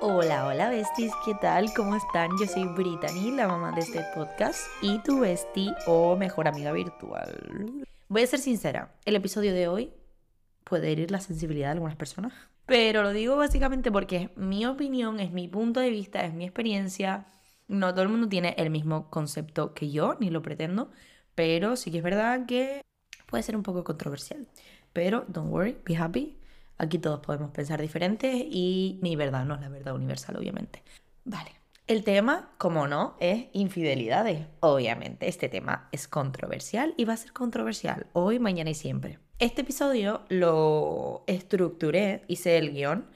Hola, hola besties, ¿qué tal? ¿Cómo están? Yo soy Brittany, la mamá de este podcast y tu bestie o mejor amiga virtual. Voy a ser sincera, el episodio de hoy puede herir la sensibilidad de algunas personas, pero lo digo básicamente porque es mi opinión, es mi punto de vista, es mi experiencia. No todo el mundo tiene el mismo concepto que yo, ni lo pretendo, pero sí que es verdad que puede ser un poco controversial. Pero don't worry, be happy, Aquí todos podemos pensar diferentes y mi verdad no es la verdad universal, obviamente. Vale. El tema, como no, es infidelidades. Obviamente, este tema es controversial y va a ser controversial hoy, mañana y siempre. Este episodio lo estructuré, hice el guion,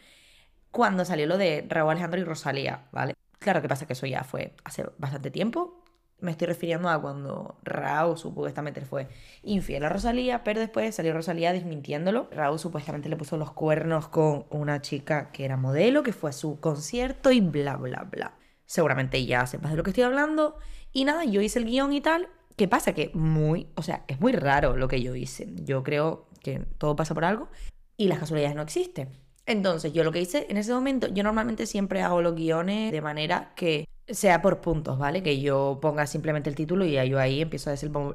cuando salió lo de Raúl Alejandro y Rosalía, ¿vale? Claro que pasa que eso ya fue hace bastante tiempo, me estoy refiriendo a cuando Raúl supuestamente fue infiel a Rosalía, pero después salió Rosalía desmintiéndolo. Raúl supuestamente le puso los cuernos con una chica que era modelo, que fue a su concierto y bla, bla, bla. Seguramente ya sepas de lo que estoy hablando. Y nada, yo hice el guion y tal. ¿Qué pasa? Que muy, o sea, es muy raro lo que yo hice. Yo creo que todo pasa por algo y las casualidades no existen. Entonces, yo lo que hice en ese momento, yo normalmente siempre hago los guiones de manera que sea por puntos, ¿vale? Que yo ponga simplemente el título y yo ahí empiezo a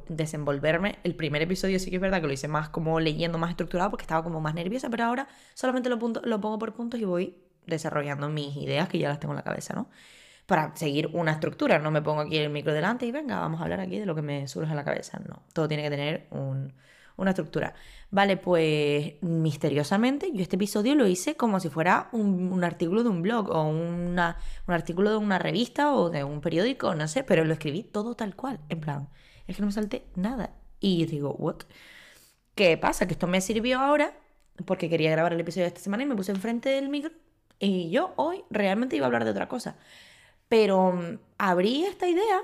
desenvolverme. El primer episodio sí que es verdad que lo hice más como leyendo, más estructurado, porque estaba como más nerviosa, pero ahora solamente lo, pongo por puntos y voy desarrollando mis ideas que ya las tengo en la cabeza, ¿no? Para seguir una estructura, no me pongo aquí el micro delante y venga, vamos a hablar aquí de lo que me surge en la cabeza, no. Todo tiene que tener un, una estructura. Vale, pues misteriosamente yo este episodio lo hice como si fuera un, artículo de un blog o una, un artículo de una revista o de un periódico, no sé, pero lo escribí todo tal cual, en plan, es que no me salté nada. Y digo, ¿what? ¿Qué pasa? Que esto me sirvió ahora porque quería grabar el episodio de esta semana y me puse enfrente del micro y yo hoy realmente iba a hablar de otra cosa. Pero mm, abrí esta idea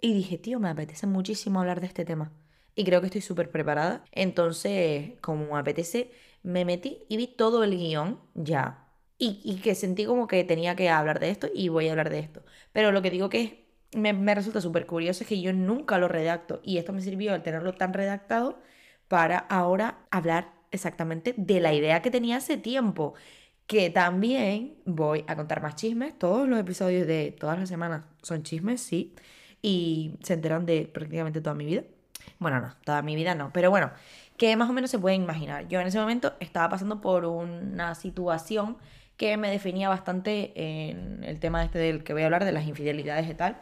y dije, tío, me apetece muchísimo hablar de este tema y creo que estoy súper preparada. Entonces, como me apetece, me metí y vi todo el guion ya. Y, que sentí como que tenía que hablar de esto y voy a hablar de esto. Pero lo que digo que me, me resulta súper curioso es que yo nunca lo redacto y esto me sirvió al tenerlo tan redactado para ahora hablar exactamente de la idea que tenía hace tiempo. Que también voy a contar más chismes. Todos los episodios de todas las semanas son chismes, sí. Y se enteran de prácticamente toda mi vida. Bueno, no, toda mi vida no. Pero bueno, que más o menos se pueden imaginar. Yo en ese momento estaba pasando por una situación que me definía bastante en el tema este del que voy a hablar, de las infidelidades y tal.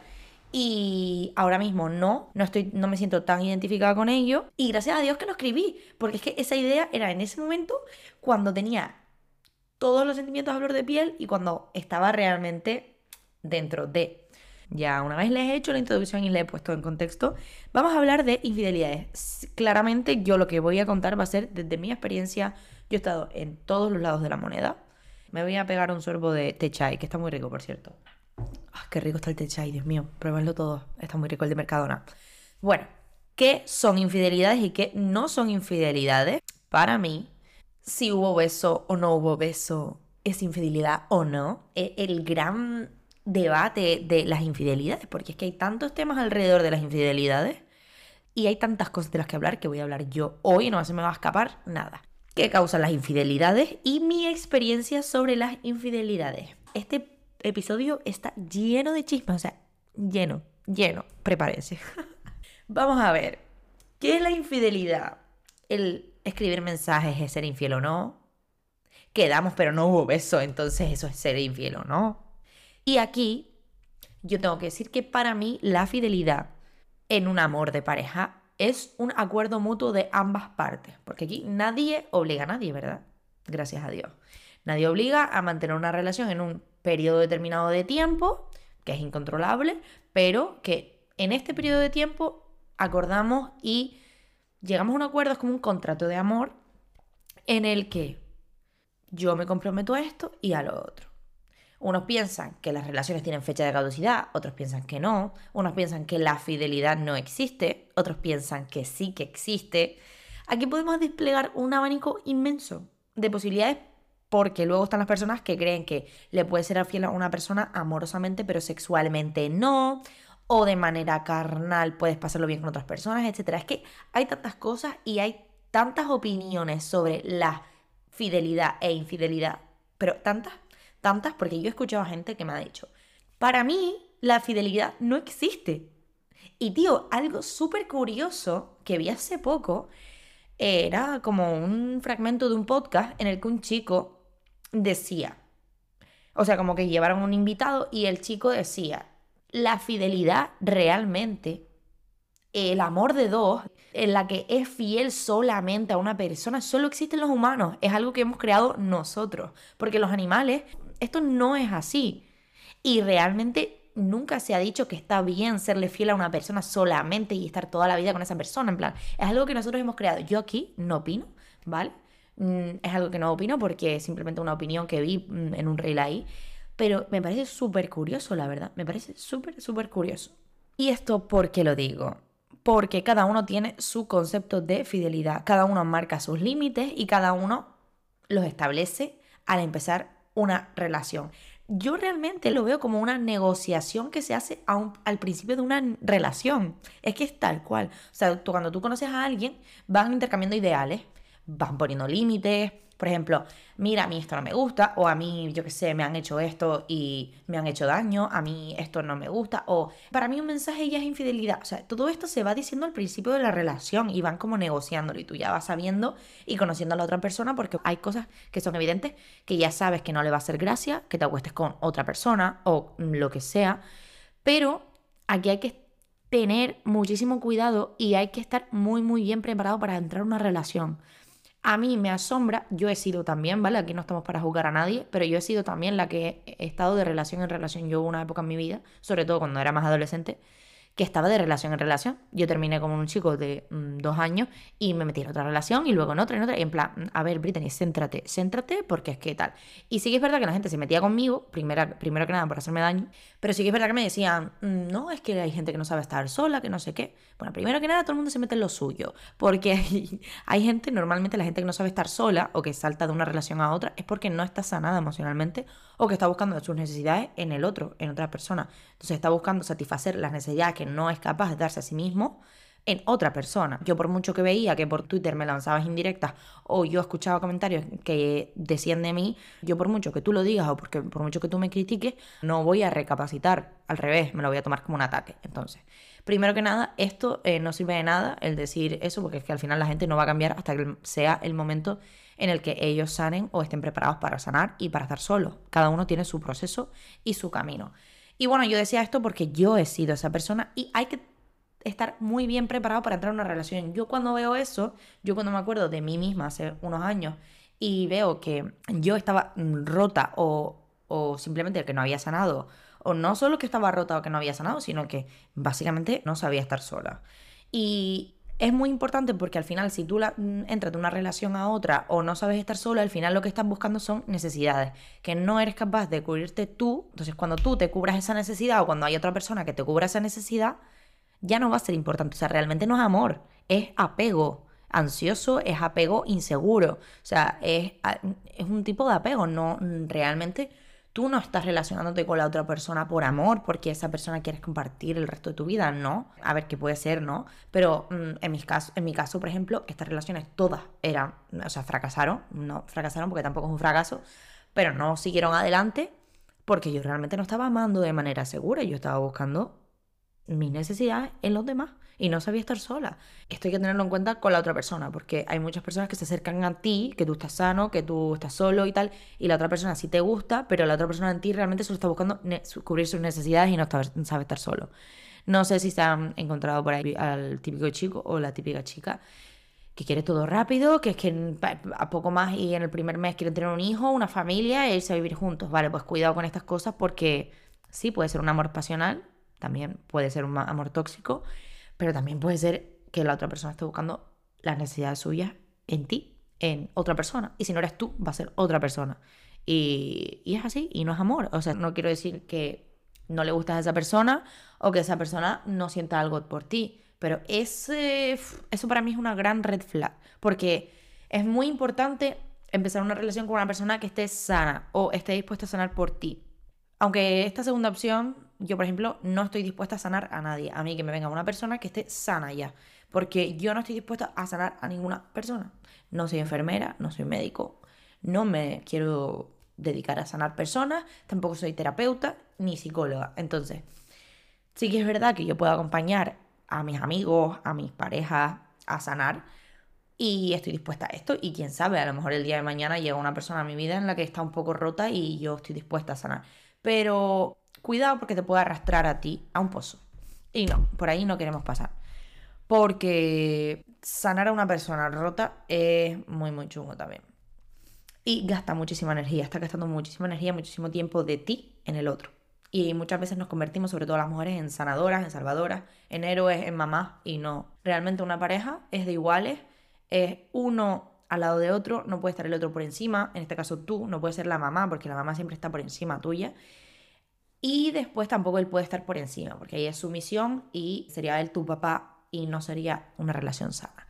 Y ahora mismo no, no, estoy, no me siento tan identificada con ello. Y gracias a Dios que lo escribí, porque es que esa idea era en ese momento cuando tenía todos los sentimientos a flor de piel y cuando estaba realmente dentro de. Ya una vez les he hecho la introducción y le he puesto en contexto, vamos a hablar de infidelidades. Claramente yo lo que voy a contar va a ser desde mi experiencia. Yo he estado en todos los lados de la moneda. Me voy a pegar un sorbo de té chai, que está muy rico, por cierto. Ah, qué rico está el té chai, Dios mío. Pruébenlo todo. Está muy rico el de Mercadona. Bueno, ¿qué son infidelidades y qué no son infidelidades? Para mí, si hubo beso o no hubo beso, es infidelidad o no. E, el gran debate de las infidelidades, porque es que hay tantos temas alrededor de las infidelidades y hay tantas cosas de las que hablar que voy a hablar yo hoy, no se me va a escapar nada. ¿Qué causan las infidelidades y mi experiencia sobre las infidelidades? Este episodio está lleno de chismes, o sea, lleno, lleno, prepárense. Vamos a ver, ¿qué es la infidelidad? El escribir mensajes es ser infiel o no. Quedamos pero no hubo beso, entonces eso es ser infiel o no y aquí yo tengo que decir que para mí la fidelidad en un amor de pareja es un acuerdo mutuo de ambas partes, porque aquí nadie obliga a nadie, ¿verdad? Gracias a Dios. Nadie obliga a mantener una relación en un periodo determinado de tiempo, que es incontrolable, pero que en este periodo de tiempo acordamos y llegamos a un acuerdo, es como un contrato de amor en el que yo me comprometo a esto y a lo otro. Unos piensan que las relaciones tienen fecha de caducidad, otros piensan que no, unos piensan que la fidelidad no existe, otros piensan que sí que existe. Aquí podemos desplegar un abanico inmenso de posibilidades porque luego están las personas que creen que le puede ser fiel a una persona amorosamente pero sexualmente no, o de manera carnal puedes pasarlo bien con otras personas, etc. Es que hay tantas cosas y hay tantas opiniones sobre la fidelidad e infidelidad, pero tantas tantas porque yo he escuchado a gente que me ha dicho, para mí la fidelidad no existe. Y tío, algo súper curioso que vi hace poco era como un fragmento de un podcast en el que un chico decía, o sea, como que llevaron un invitado y el chico decía, la fidelidad realmente, el amor de dos, en la que es fiel solamente a una persona, solo existen los humanos, es algo que hemos creado nosotros, porque los animales, esto no es así. Y realmente nunca se ha dicho que está bien serle fiel a una persona solamente y estar toda la vida con esa persona, en plan, es algo que nosotros hemos creado. Yo aquí no opino, ¿vale? Mm, es algo que no opino porque es simplemente una opinión que vi mm, en un reel ahí. Pero me parece súper curioso, la verdad. Me parece súper, súper curioso. ¿Y esto por qué lo digo? Porque cada uno tiene su concepto de fidelidad. Cada uno marca sus límites y cada uno los establece al empezar una relación. Yo realmente lo veo como una negociación que se hace al principio de una relación. Es que es tal cual. O sea, cuando tú conoces a alguien, van intercambiando ideales van poniendo límites. Por ejemplo, mira, a mí esto no me gusta, o a mí, yo qué sé, me han hecho esto y me han hecho daño, a mí esto no me gusta, o para mí un mensaje ya es infidelidad. O sea, todo esto se va diciendo al principio de la relación y van como negociándolo y tú ya vas sabiendo y conociendo a la otra persona porque hay cosas que son evidentes que ya sabes que no le va a hacer gracia, que te acuestes con otra persona o lo que sea, pero aquí hay que tener muchísimo cuidado y hay que estar muy, muy bien preparado para entrar en una relación. A mí me asombra, yo he sido también, ¿vale? Aquí no estamos para juzgar a nadie, pero yo he sido también la que he estado de relación en relación. Yo una época en mi vida, sobre todo cuando era más adolescente, que estaba de relación en relación. Yo terminé con un chico de mm, dos años y me metí en otra relación y luego en otra, en otra. Y en plan, mm, a ver, Brittany, céntrate, céntrate porque es que tal. Y sí que es verdad que la gente se metía conmigo, primero que nada por hacerme daño, pero sí que es verdad que me decían, mm, no, es que hay gente que no sabe estar sola, que no sé qué. Bueno, primero que nada todo el mundo se mete en lo suyo, porque hay, hay gente, normalmente la gente que no sabe estar sola o que salta de una relación a otra es porque no está sanada emocionalmente o que está buscando sus necesidades en el otro, en otra persona. Entonces está buscando satisfacer las necesidades que no es capaz de darse a sí mismo en otra persona. Yo por mucho que veía que por Twitter me lanzabas indirectas o yo escuchaba comentarios que decían de mí, yo por mucho que tú lo digas o porque por mucho que tú me critiques, no voy a recapacitar, al revés, me lo voy a tomar como un ataque. Entonces, primero que nada, esto eh, no sirve de nada el decir eso porque es que al final la gente no va a cambiar hasta que sea el momento en el que ellos sanen o estén preparados para sanar y para estar solos. Cada uno tiene su proceso y su camino. Y bueno, yo decía esto porque yo he sido esa persona y hay que estar muy bien preparado para entrar en una relación. Yo cuando veo eso, yo cuando me acuerdo de mí misma hace unos años y veo que yo estaba rota o, o simplemente que no había sanado, o no solo que estaba rota o que no había sanado, sino que básicamente no sabía estar sola. Y es muy importante porque al final si tú la, mm, entras de una relación a otra o no sabes estar sola, al final lo que estás buscando son necesidades, que no eres capaz de cubrirte tú. Entonces cuando tú te cubras esa necesidad o cuando hay otra persona que te cubra esa necesidad, ya no va a ser importante. O sea, realmente no es amor, es apego ansioso, es apego inseguro. O sea, es, es un tipo de apego, no realmente Tú no estás relacionándote con la otra persona por amor, porque esa persona quieres compartir el resto de tu vida, no. A ver, qué puede ser, ¿no? Pero mm, en, mis caso, en mi caso, por ejemplo, estas relaciones todas eran, o sea, fracasaron. No fracasaron porque tampoco es un fracaso, pero no siguieron adelante porque yo realmente no estaba amando de manera segura. Yo estaba buscando mis necesidades en los demás y no sabía estar sola. Esto hay que tenerlo en cuenta con la otra persona, porque hay muchas personas que se acercan a ti, que tú estás sano, que tú estás solo y tal, y la otra persona sí te gusta, pero la otra persona en ti realmente solo está buscando cubrir sus necesidades y no sabe estar solo. No sé si se han encontrado por ahí al típico chico o la típica chica que quiere todo rápido, que es que a poco más y en el primer mes quieren tener un hijo, una familia e irse a vivir juntos. Vale, pues cuidado con estas cosas porque sí, puede ser un amor pasional, también puede ser un amor tóxico pero también puede ser que la otra persona esté buscando las necesidades suyas en ti, en otra persona. Y si no eres tú, va a ser otra persona. Y, es así, y no es amor. O sea, no quiero decir que no le gustas a esa persona o que esa persona no sienta algo por ti. Pero ese, eso para mí es una gran red flag. Porque es muy importante empezar una relación con una persona que esté sana o esté dispuesta a sanar por ti. Aunque esta segunda opción, yo por ejemplo, no estoy dispuesta a sanar a nadie. A mí que me venga una persona que esté sana ya. Porque yo no estoy dispuesta a sanar a ninguna persona. No soy enfermera, no soy médico. No me quiero dedicar a sanar personas, tampoco soy terapeuta ni psicóloga. Entonces, sí que es verdad que yo puedo acompañar a mis amigos, a mis parejas a sanar y estoy dispuesta a esto y quién sabe, a lo mejor el día de mañana llega una persona a mi vida en la que está un poco rota y yo estoy dispuesta a sanar. Pero cuidado porque te puede arrastrar a ti a un pozo. Y no, por ahí no queremos pasar. Porque sanar a una persona rota es muy, muy chungo también. Y gasta muchísima energía, está gastando muchísima energía, muchísimo tiempo de ti en el otro. Y muchas veces nos convertimos, sobre todo las mujeres, en sanadoras, en salvadoras, en héroes, en mamás, y no. Realmente una pareja es de iguales, es uno al lado de otro, no puede estar el otro por encima, en este caso tú, no puede ser la mamá, porque la mamá siempre está por encima tuya. Y después tampoco él puede estar por encima, porque ahí es su misión y sería él tu papá y no sería una relación sana.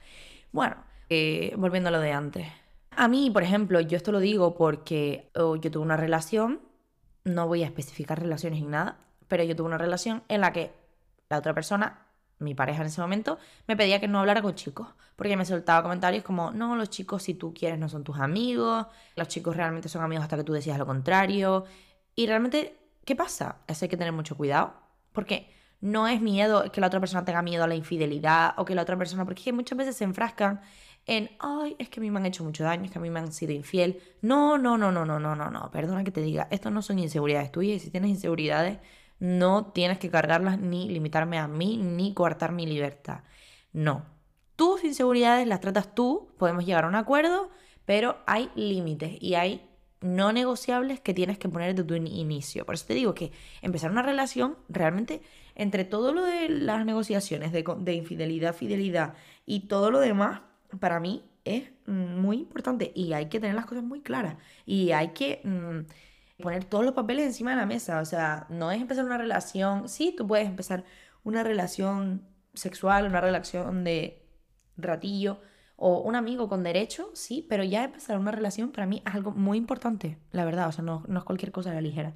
Bueno, eh, volviendo a lo de antes. A mí, por ejemplo, yo esto lo digo porque oh, yo tuve una relación no voy a especificar relaciones ni nada, pero yo tuve una relación en la que la otra persona, mi pareja en ese momento, me pedía que no hablara con chicos, porque me soltaba comentarios como, no, los chicos si tú quieres no son tus amigos, los chicos realmente son amigos hasta que tú decías lo contrario, y realmente, ¿qué pasa? Eso hay que tener mucho cuidado, porque no es miedo que la otra persona tenga miedo a la infidelidad o que la otra persona, porque muchas veces se enfrascan en, ay, es que a mí me han hecho mucho daño, es que a mí me han sido infiel. No, no, no, no, no, no, no, no. Perdona que te diga, esto no son inseguridades tuyas y si tienes inseguridades, no tienes que cargarlas ni limitarme a mí ni coartar mi libertad. No. Tus inseguridades las tratas tú, podemos llegar a un acuerdo, pero hay límites y hay no negociables que tienes que poner desde tu inicio. Por eso te digo que empezar una relación realmente entre todo lo de las negociaciones de, de infidelidad, fidelidad y todo lo demás, para mí es muy importante y hay que tener las cosas muy claras y hay que mm, poner todos los papeles encima de la mesa. O sea, no es empezar una relación, sí, tú puedes empezar una relación sexual, una relación de ratillo o un amigo con derecho, sí, pero ya empezar una relación para mí es algo muy importante, la verdad, o sea, no, no es cualquier cosa a la ligera,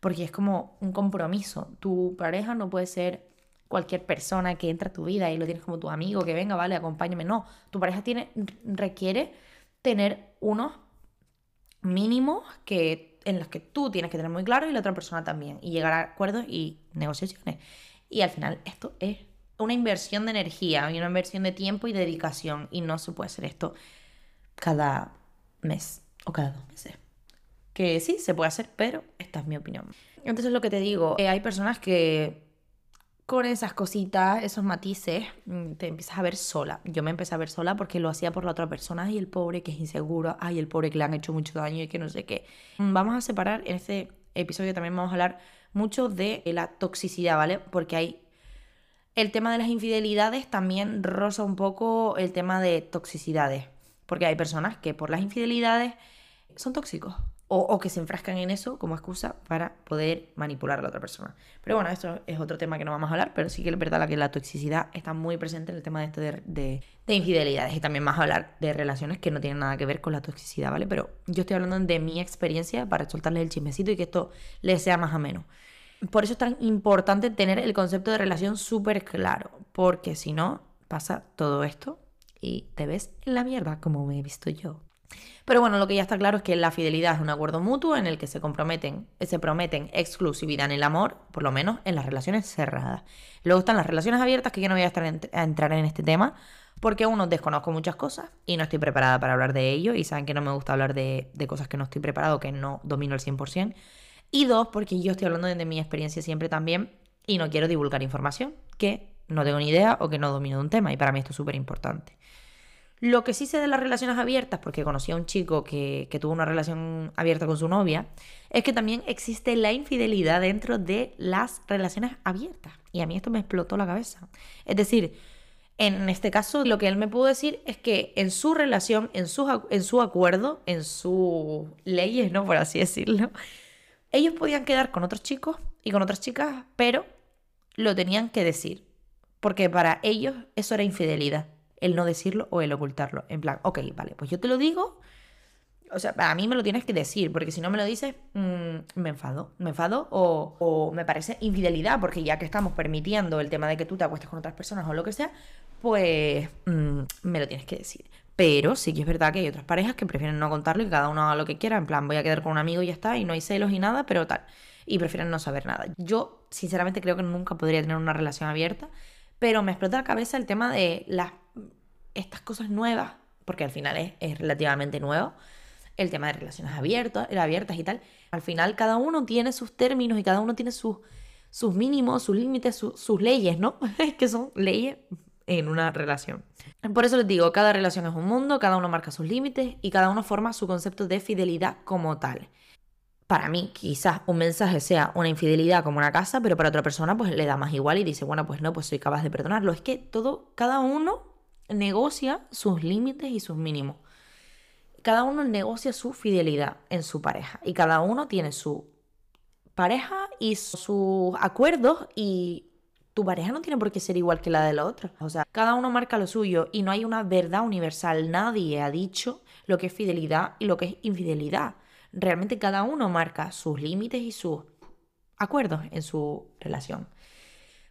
porque es como un compromiso. Tu pareja no puede ser cualquier persona que entra a tu vida y lo tienes como tu amigo, que venga, vale, acompáñame. No, tu pareja tiene, requiere tener unos mínimos que, en los que tú tienes que tener muy claro y la otra persona también. Y llegar a acuerdos y negociaciones. Y al final esto es una inversión de energía y una inversión de tiempo y dedicación. Y no se puede hacer esto cada mes o cada dos meses. Que sí, se puede hacer, pero esta es mi opinión. Entonces lo que te digo, eh, hay personas que con esas cositas, esos matices, mm, te empiezas a ver sola. Yo me empecé a ver sola porque lo hacía por la otra persona. Ay, el pobre que es inseguro. Ay, el pobre que le han hecho mucho daño y que no sé qué. Mm, vamos a separar, en este episodio también vamos a hablar mucho de la toxicidad, ¿vale? Porque hay... El tema de las infidelidades también roza un poco el tema de toxicidades. Porque hay personas que por las infidelidades son tóxicos o, que se enfrascan en eso como excusa para poder manipular a la otra persona. Pero bueno, esto es otro tema que no vamos a hablar, pero sí que es verdad que la toxicidad está muy presente en el tema de, esto de, infidelidades y también vamos a hablar de relaciones que no tienen nada que ver con la toxicidad, ¿vale? Pero yo estoy hablando de mi experiencia para soltarles el chismecito y que esto les sea más ameno. Por eso es tan importante tener el concepto de relación súper claro, porque si no, pasa todo esto y te ves en la mierda como me he visto yo. Pero bueno, lo que ya está claro es que la fidelidad es un acuerdo mutuo en el que se comprometen, se prometen exclusividad en el amor, por lo menos en las relaciones cerradas. Luego están las relaciones abiertas, que yo no voy a, estar a entrar en este tema, porque uno desconozco muchas cosas y no estoy preparada para hablar de ello, y saben que no me gusta hablar de, cosas que no estoy preparado, que no domino al 100%. Y dos, porque yo estoy hablando de mi experiencia siempre también y no quiero divulgar información que no tengo ni idea o que no domino de un tema, y para mí esto es súper importante. Lo que sí sé de las relaciones abiertas, porque conocí a un chico que, tuvo una relación abierta con su novia, es que también existe la infidelidad dentro de las relaciones abiertas. Y a mí esto me explotó la cabeza. Es decir, en este caso, lo que él me pudo decir es que en su relación, en su, en su acuerdo, en sus leyes, ¿no? Por así decirlo, ellos podían quedar con otros chicos y con otras chicas, pero lo tenían que decir. Porque para ellos eso era infidelidad el no decirlo o el ocultarlo. En plan, ok, vale, pues yo te lo digo. O sea, a mí me lo tienes que decir, porque si no me lo dices, mm, me enfado. Me enfado o, me parece infidelidad, porque ya que estamos permitiendo el tema de que tú te acuestes con otras personas o lo que sea, pues mm, me lo tienes que decir. Pero sí que es verdad que hay otras parejas que prefieren no contarlo y cada uno haga lo que quiera. En plan, voy a quedar con un amigo y ya está, y no hay celos y nada, pero tal. Y prefieren no saber nada. Yo, sinceramente, creo que nunca podría tener una relación abierta, pero me explota la cabeza el tema de las, estas cosas nuevas, porque al final es, es relativamente nuevo. El tema de relaciones abiertas, abiertas y tal. Al final, cada uno tiene sus términos y cada uno tiene sus, sus mínimos, sus límites, sus leyes, ¿no? que son leyes en una relación. Por eso les digo, cada relación es un mundo, cada uno marca sus límites y cada uno forma su concepto de fidelidad como tal. Para mí, quizás un mensaje sea una infidelidad como una casa, pero para otra persona pues le da más igual y dice, bueno, pues no, pues soy capaz de perdonarlo. Es que todo, cada uno negocia sus límites y sus mínimos. Cada uno negocia su fidelidad en su pareja y cada uno tiene su pareja y sus acuerdos y tu pareja no tiene por qué ser igual que la de la otra. O sea, cada uno marca lo suyo y no hay una verdad universal. Nadie ha dicho lo que es fidelidad y lo que es infidelidad. Realmente cada uno marca sus límites y sus acuerdos en su relación.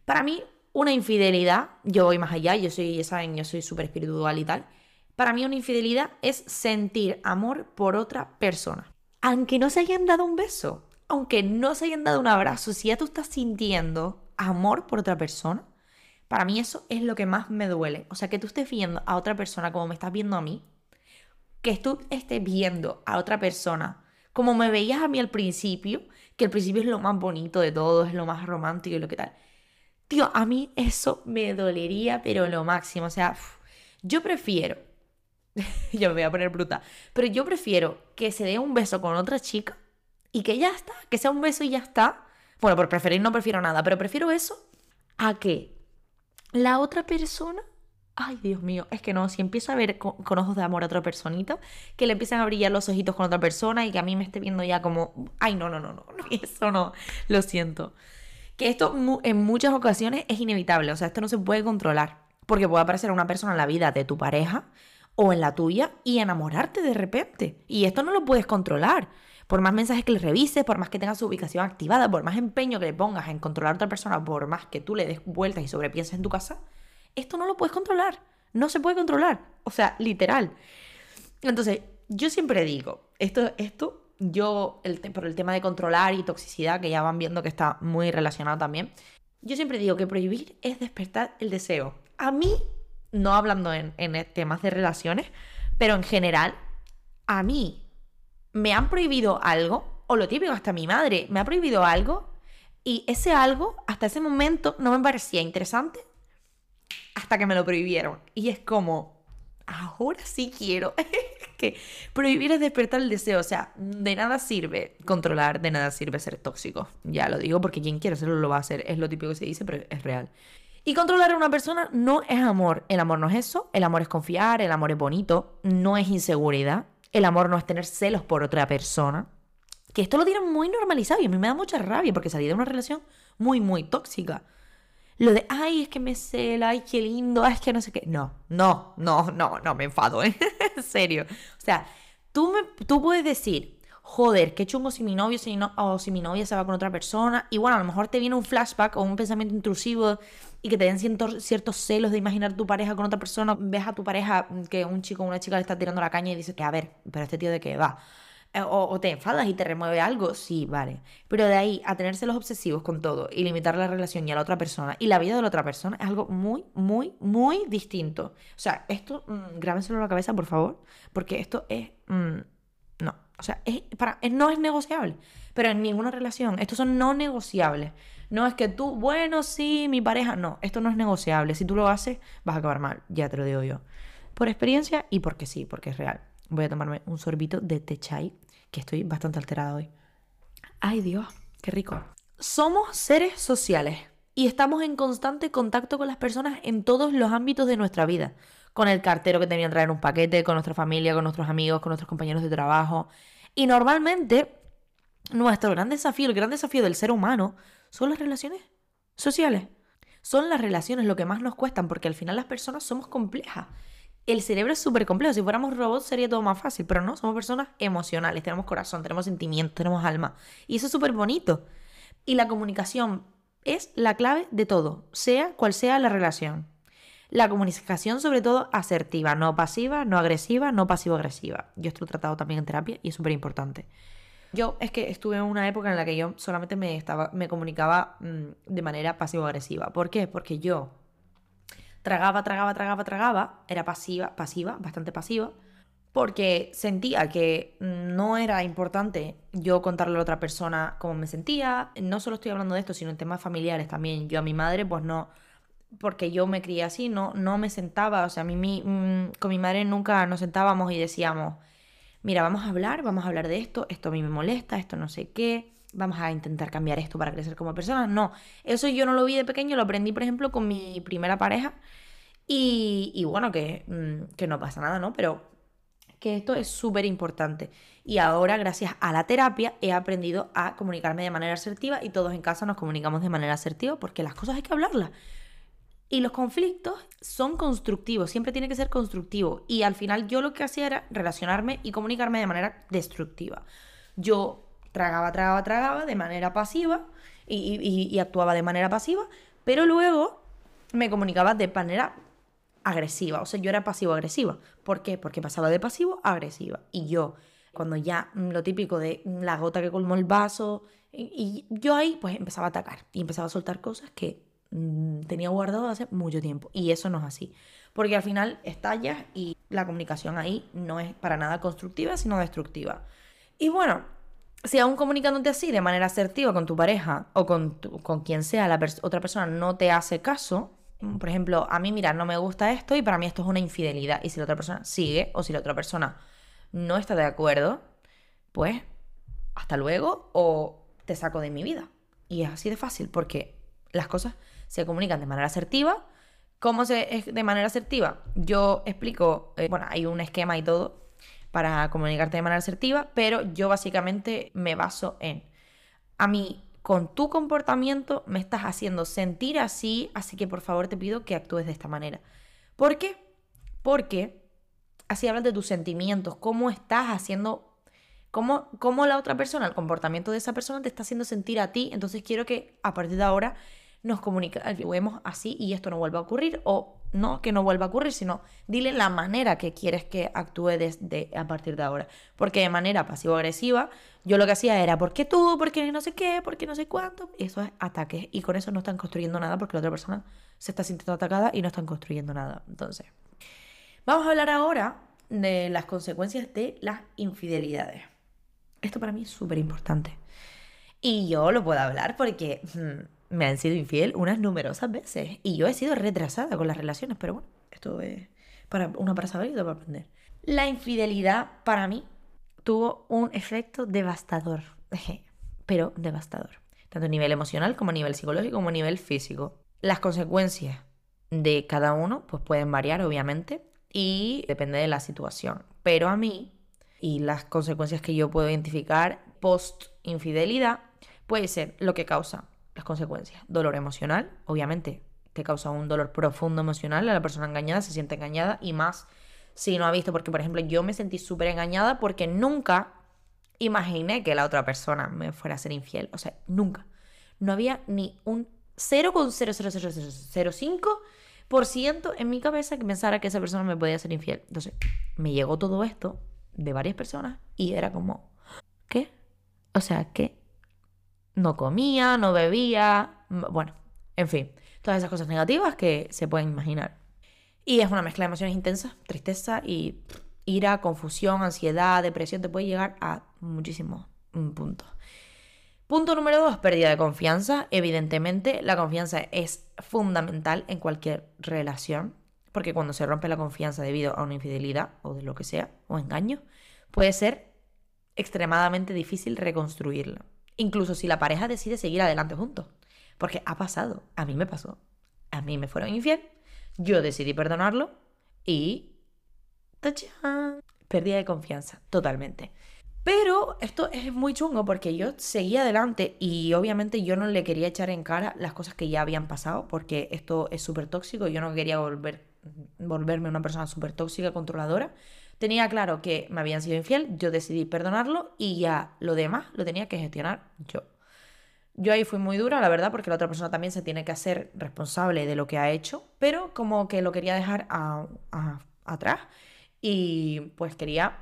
Para mí, una infidelidad, yo voy más allá, yo soy, ya saben, yo soy súper espiritual y tal. Para mí una infidelidad es sentir amor por otra persona. Aunque no se hayan dado un beso, aunque no se hayan dado un abrazo, si ya tú estás sintiendo amor por otra persona, para mí eso es lo que más me duele. O sea, que tú estés viendo a otra persona como me estás viendo a mí, que tú estés viendo a otra persona como me veías a mí al principio, que al principio es lo más bonito de todo, es lo más romántico y lo que tal. Tío, a mí eso me dolería, pero lo máximo. O sea, yo prefiero, yo me voy a poner bruta, pero yo prefiero que se dé un beso con otra chica y que ya está, que sea un beso y ya está, bueno, por preferir no prefiero nada, pero prefiero eso a que la otra persona Ay, Dios mío, es que no, si empieza a ver con, ojos de amor a otra personita, que le empiezan a brillar los ojitos con otra persona y que a mí me esté viendo ya como, ay, no, no, no, no, eso no, lo siento. Que esto en muchas ocasiones es inevitable, o sea, esto no se puede controlar, porque puede aparecer una persona en la vida de tu pareja o en la tuya y enamorarte de repente, y esto no lo puedes controlar. Por más mensajes que le revises, por más que tengas su ubicación activada, por más empeño que le pongas en controlar a otra persona, por más que tú le des vueltas y sobrepienses en tu casa, esto no lo puedes controlar. No se puede controlar. O sea, literal. Entonces, yo siempre digo, esto, esto, yo, el, por el tema de controlar y toxicidad, que ya van viendo que está muy relacionado también, yo siempre digo que prohibir es despertar el deseo. A mí, no hablando en, en temas de relaciones, pero en general, a mí me han prohibido algo, o lo típico, hasta mi madre me ha prohibido algo, y ese algo, hasta ese momento, no me parecía interesante, hasta que me lo prohibieron. Y es como, ahora sí quiero. que prohibir es despertar el deseo, o sea, de nada sirve controlar, de nada sirve ser tóxico. Ya lo digo porque quien quiere hacerlo lo va a hacer, es lo típico que se dice, pero es real. Y controlar a una persona no es amor. El amor no es eso. El amor es confiar, el amor es bonito, no es inseguridad. El amor no es tener celos por otra persona. Que esto lo tienen muy normalizado y a mí me da mucha rabia porque salí de una relación muy, muy tóxica. Lo de, ay, es que me cela, ay, qué lindo, ay, es que no sé qué. No, no, no, no, no, me enfado, ¿eh? en serio. O sea, tú, me, tú puedes decir, joder, qué chungo si mi novio no, o si mi novia se va con otra persona. Y bueno, a lo mejor te viene un flashback o un pensamiento intrusivo y que te den ciertos, ciertos celos de imaginar tu pareja con otra persona. Ves a tu pareja que un chico o una chica le está tirando la caña y dices que, a ver, pero este tío de qué va. Eh, o, te enfadas y te remueve algo, sí, vale. Pero de ahí a tenerse los obsesivos con todo y limitar la relación y a la otra persona y la vida de la otra persona es algo muy, muy, muy distinto. O sea, esto, mmm, grábenselo en la cabeza, por favor, porque esto es... Mm, no, o sea, es, para, no es negociable. Pero en ninguna relación, estos son no negociables. No es que tú, bueno, sí, mi pareja. No, esto no es negociable. Si tú lo haces, vas a acabar mal. Ya te lo digo yo. Por experiencia y porque sí, porque es real. Voy a tomarme un sorbito de té chai, que estoy bastante alterada hoy. Ay Dios, qué rico. Somos seres sociales y estamos en constante contacto con las personas en todos los ámbitos de nuestra vida. Con el cartero que tenía que traer un paquete, con nuestra familia, con nuestros amigos, con nuestros compañeros de trabajo. Y normalmente nuestro gran desafío, el gran desafío del ser humano son las relaciones sociales. Son las relaciones lo que más nos cuestan, porque al final las personas somos complejas. El cerebro es súper complejo. Si fuéramos robots sería todo más fácil, pero no, somos personas emocionales, tenemos corazón, tenemos sentimientos, tenemos alma. Y eso es súper bonito. Y la comunicación es la clave de todo, sea cual sea la relación. La comunicación, sobre todo, asertiva, no pasiva, no agresiva, no pasivo-agresiva. Yo esto lo he tratado también en terapia y es súper importante. Yo es que estuve en una época en la que yo solamente me, estaba, me comunicaba mm, de manera pasivo-agresiva. ¿Por qué? Porque yo tragaba, tragaba, tragaba, tragaba, era pasiva, pasiva, bastante pasiva, porque sentía que no era importante yo contarle a la otra persona cómo me sentía. No solo estoy hablando de esto, sino en temas familiares también. Yo a mi madre, pues no, porque yo me crié así, no, no me sentaba, o sea, a mí, mm, con mi madre nunca nos sentábamos y decíamos, mira, vamos a hablar, vamos a hablar de esto, esto a mí me molesta, esto no sé qué, vamos a intentar cambiar esto para crecer como persona. No, eso yo no lo vi de pequeño, lo aprendí, por ejemplo, con mi primera pareja. Y, bueno, que, mm, que no pasa nada, ¿no? Pero que esto es súper importante. Y ahora, gracias a la terapia, he aprendido a comunicarme de manera asertiva y todos en casa nos comunicamos de manera asertiva porque las cosas hay que hablarlas. Y los conflictos son constructivos, siempre tiene que ser constructivo. Y al final yo lo que hacía era relacionarme y comunicarme de manera destructiva. Yo tragaba, tragaba, tragaba de manera pasiva y, actuaba de manera pasiva, pero luego me comunicaba de manera agresiva. O sea, yo era pasivo-agresiva. ¿Por qué? Porque pasaba de pasivo a agresiva. Y yo, cuando ya mm, lo típico de la gota que colmó el vaso, y, yo ahí pues empezaba a atacar y empezaba a soltar cosas que tenía guardado hace mucho tiempo. Y eso no es así. Porque al final estallas y la comunicación ahí no es para nada constructiva, sino destructiva. Y bueno, si aún comunicándote así de manera asertiva con tu pareja o con, con quien sea la otra persona no te hace caso, por ejemplo, a mí, mira, no me gusta esto y para mí esto es una infidelidad. Y si la otra persona sigue o si la otra persona no está de acuerdo, pues hasta luego o te saco de mi vida. Y es así de fácil porque las cosas se comunican de manera asertiva. ¿Cómo se es de manera asertiva? Yo explico, eh, bueno, hay un esquema y todo para comunicarte de manera asertiva, pero yo básicamente me baso en, a mí, con tu comportamiento me estás haciendo sentir así, así que por favor te pido que actúes de esta manera. ¿Por qué? Porque así hablas de tus sentimientos, cómo estás haciendo, cómo, cómo la otra persona, el comportamiento de esa persona te está haciendo sentir a ti, entonces quiero que a partir de ahora nos comuniquemos así y esto no vuelva a ocurrir o no que no vuelva a ocurrir, sino dile la manera que quieres que actúe desde a partir de ahora. Porque de manera pasivo-agresiva, yo lo que hacía era, ¿por qué tú? ¿Por qué no sé qué? ¿Por qué no sé cuánto? Eso es ataque. Y con eso no están construyendo nada porque la otra persona se está sintiendo atacada y no están construyendo nada. Entonces, vamos a hablar ahora de las consecuencias de las infidelidades. Esto para mí es súper importante. Y yo lo puedo hablar porque... Hmm, me han sido infiel unas numerosas veces y yo he sido retrasada con las relaciones, pero bueno, esto es para una para saber y otra para aprender. La infidelidad para mí tuvo un efecto devastador, pero devastador, tanto a nivel emocional como a nivel psicológico como a nivel físico. Las consecuencias de cada uno pues pueden variar obviamente y depende de la situación, pero a mí y las consecuencias que yo puedo identificar post infidelidad puede ser lo que causa las consecuencias. Dolor emocional, obviamente, te causa un dolor profundo emocional a la persona engañada, se siente engañada y más si no ha visto, porque por ejemplo yo me sentí súper engañada porque nunca imaginé que la otra persona me fuera a ser infiel, o sea, nunca. No había ni un 0,00005% en mi cabeza que pensara que esa persona me podía ser infiel. Entonces, me llegó todo esto de varias personas y era como, ¿qué? O sea, ¿qué? No comía, no bebía, bueno, en fin, todas esas cosas negativas que se pueden imaginar. Y es una mezcla de emociones intensas, tristeza y ira, confusión, ansiedad, depresión, te puede llegar a muchísimos mm, puntos. Punto número dos, pérdida de confianza. Evidentemente, la confianza es fundamental en cualquier relación, porque cuando se rompe la confianza debido a una infidelidad o de lo que sea, o engaño, puede ser extremadamente difícil reconstruirla. Incluso si la pareja decide seguir adelante juntos. Porque ha pasado. A mí me pasó. A mí me fueron infiel. Yo decidí perdonarlo y... ¡Tachán! Pérdida de confianza, totalmente. Pero esto es muy chungo porque yo seguía adelante y obviamente yo no le quería echar en cara las cosas que ya habían pasado porque esto es súper tóxico. Yo no quería volver, volverme una persona súper tóxica, controladora. Tenía claro que me habían sido infiel, yo decidí perdonarlo y ya lo demás lo tenía que gestionar yo. Yo ahí fui muy dura, la verdad, porque la otra persona también se tiene que hacer responsable de lo que ha hecho, pero como que lo quería dejar atrás y pues quería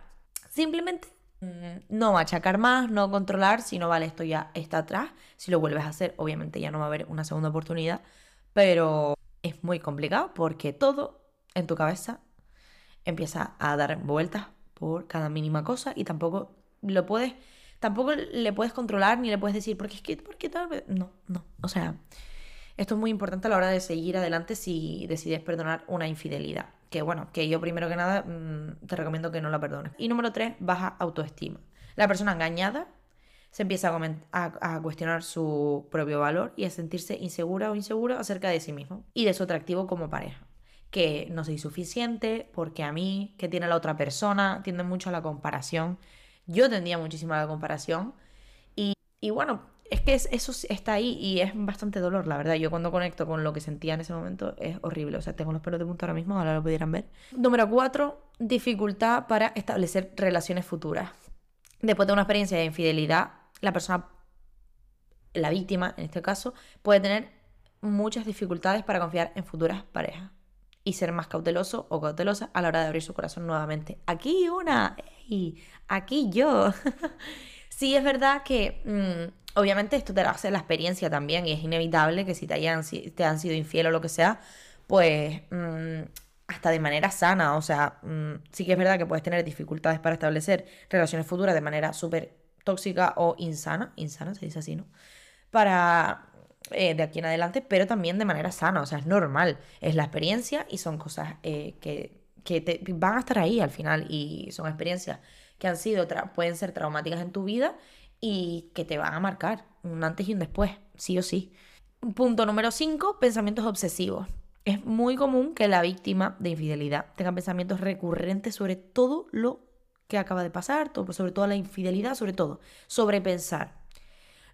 simplemente mm, no machacar más, no controlar, si no vale, esto ya está atrás. Si lo vuelves a hacer, obviamente ya no va a haber una segunda oportunidad, pero es muy complicado porque todo en tu cabeza empieza a dar vueltas por cada mínima cosa y tampoco lo puedes tampoco le puedes controlar ni le puedes decir, porque es que, porque tal. No, no. O sea, esto es muy importante a la hora de seguir adelante si decides perdonar una infidelidad. Que bueno, que yo primero que nada mm, te recomiendo que no la perdones. Y número tres, baja autoestima. La persona engañada se empieza a, a, cuestionar su propio valor y a sentirse insegura o inseguro acerca de sí mismo y de su atractivo como pareja. Que no soy suficiente, porque a mí, que tiene la otra persona, tiende mucho a la comparación yo tendía muchísimo a la comparación. Y, y bueno, es que eso está ahí y es bastante dolor, la verdad. Yo cuando conecto con lo que sentía en ese momento es horrible. O sea, tengo los pelos de punta ahora mismo, ahora lo pudieran ver. Número cuatro, dificultad para establecer relaciones futuras. Después de una experiencia de infidelidad, la persona, la víctima en este caso, puede tener muchas dificultades para confiar en futuras parejas y ser más cauteloso o cautelosa a la hora de abrir su corazón nuevamente. Aquí una, y aquí yo. sí, es verdad que mm, obviamente esto te hace la experiencia también y es inevitable que si te, hayan, te han sido infiel o lo que sea, pues mm, hasta de manera sana, o sea, mm, sí que es verdad que puedes tener dificultades para establecer relaciones futuras de manera súper tóxica o insana, insana se dice así, ¿no? Para eh, de aquí en adelante, pero también de manera sana, o sea, es normal, es la experiencia y son cosas eh, que, te, van a estar ahí al final y son experiencias que han sido, pueden ser traumáticas en tu vida y que te van a marcar un antes y un después, sí o sí. Punto número 5, pensamientos obsesivos. Es muy común que la víctima de infidelidad tenga pensamientos recurrentes sobre todo lo que acaba de pasar, sobre toda la infidelidad, sobre todo, sobre pensar.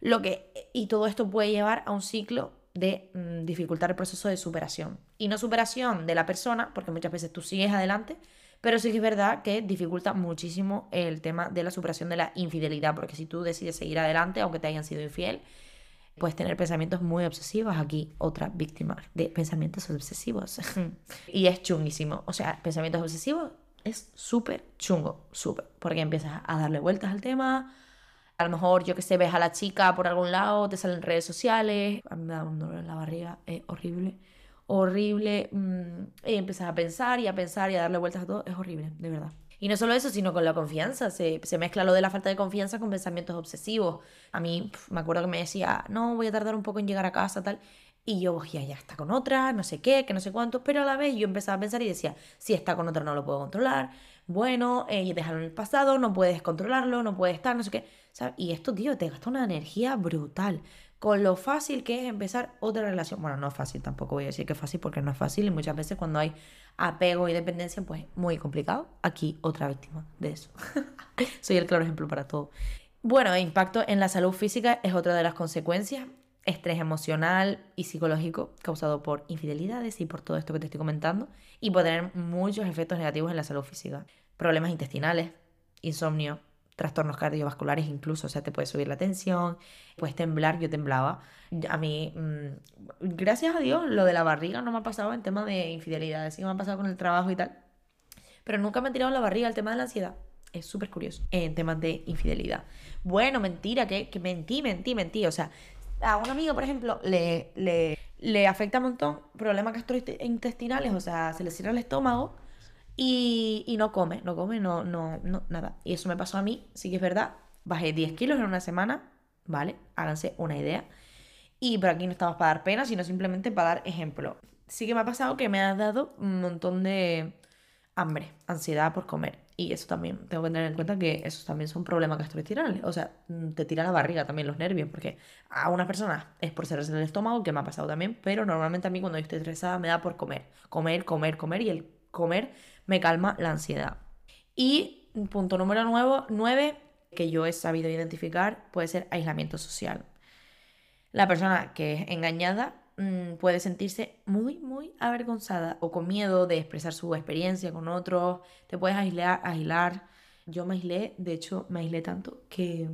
Lo que, y todo esto puede llevar a un ciclo de mm, dificultar el proceso de superación. Y no superación de la persona, porque muchas veces tú sigues adelante, pero sí que es verdad que dificulta muchísimo el tema de la superación de la infidelidad, porque si tú decides seguir adelante, aunque te hayan sido infiel, puedes tener pensamientos muy obsesivos. Aquí otra víctima de pensamientos obsesivos. y es chunguísimo. O sea, pensamientos obsesivos es súper chungo, súper, porque empiezas a darle vueltas al tema, a lo mejor, yo que sé, ves a la chica por algún lado, te salen redes sociales, a mí me da un dolor en la barriga, es horrible, horrible. Mm, y empiezas a pensar y a pensar y a darle vueltas a todo, es horrible, de verdad. Y no solo eso, sino con la confianza. Se, mezcla lo de la falta de confianza con pensamientos obsesivos. A mí me acuerdo que me decía, no, voy a tardar un poco en llegar a casa, tal. Y yo, ya, ya está con otra, no sé qué, que no sé cuánto. Pero a la vez yo empezaba a pensar y decía, si está con otra no lo puedo controlar. Bueno, eh, déjalo en el pasado, no puedes controlarlo, no puedes estar, no sé qué. Y esto, tío, te gasta una energía brutal. Con lo fácil que es empezar otra relación. Bueno, no es fácil, tampoco voy a decir que es fácil porque no es fácil y muchas veces cuando hay apego y dependencia, pues muy complicado. Aquí otra víctima de eso. Soy el claro ejemplo para todo. Bueno, el impacto en la salud física es otra de las consecuencias. Estrés emocional y psicológico causado por infidelidades y por todo esto que te estoy comentando. Y puede tener muchos efectos negativos en la salud física. Problemas intestinales, insomnio, trastornos cardiovasculares incluso, o sea, te puede subir la tensión, puedes temblar, yo temblaba. A mí, mm, gracias a Dios, lo de la barriga no me ha pasado en tema de infidelidad, sí me ha pasado con el trabajo y tal, pero nunca me ha tirado la barriga el tema de la ansiedad. Es súper curioso en temas de infidelidad. Bueno, mentira, que, que mentí, mentí, mentí. O sea, a un amigo, por ejemplo, le, le, le afecta un montón problemas gastrointestinales, o sea, se le cierra el estómago y, no come, no come, no, no, no, nada. Y eso me pasó a mí, sí que es verdad. Bajé 10 kilos en una semana, ¿vale? Háganse una idea. Y por aquí no estamos para dar pena, sino simplemente para dar ejemplo. Sí que me ha pasado que me ha dado un montón de hambre, ansiedad por comer. Y eso también, tengo que tener en cuenta que esos también son problemas gastrointestinales. O sea, te tira la barriga también los nervios, porque a unas personas es por cerrarse el estómago, que me ha pasado también, pero normalmente a mí cuando estoy estresada me da por comer. Comer, comer, comer, y el comer me calma la ansiedad. Y punto número nueve, que yo he sabido identificar, puede ser aislamiento social. La persona que es engañada mm, puede sentirse muy, muy avergonzada o con miedo de expresar su experiencia con otros. Te puedes aislar, aislar. Yo me aislé, de hecho, me aislé tanto que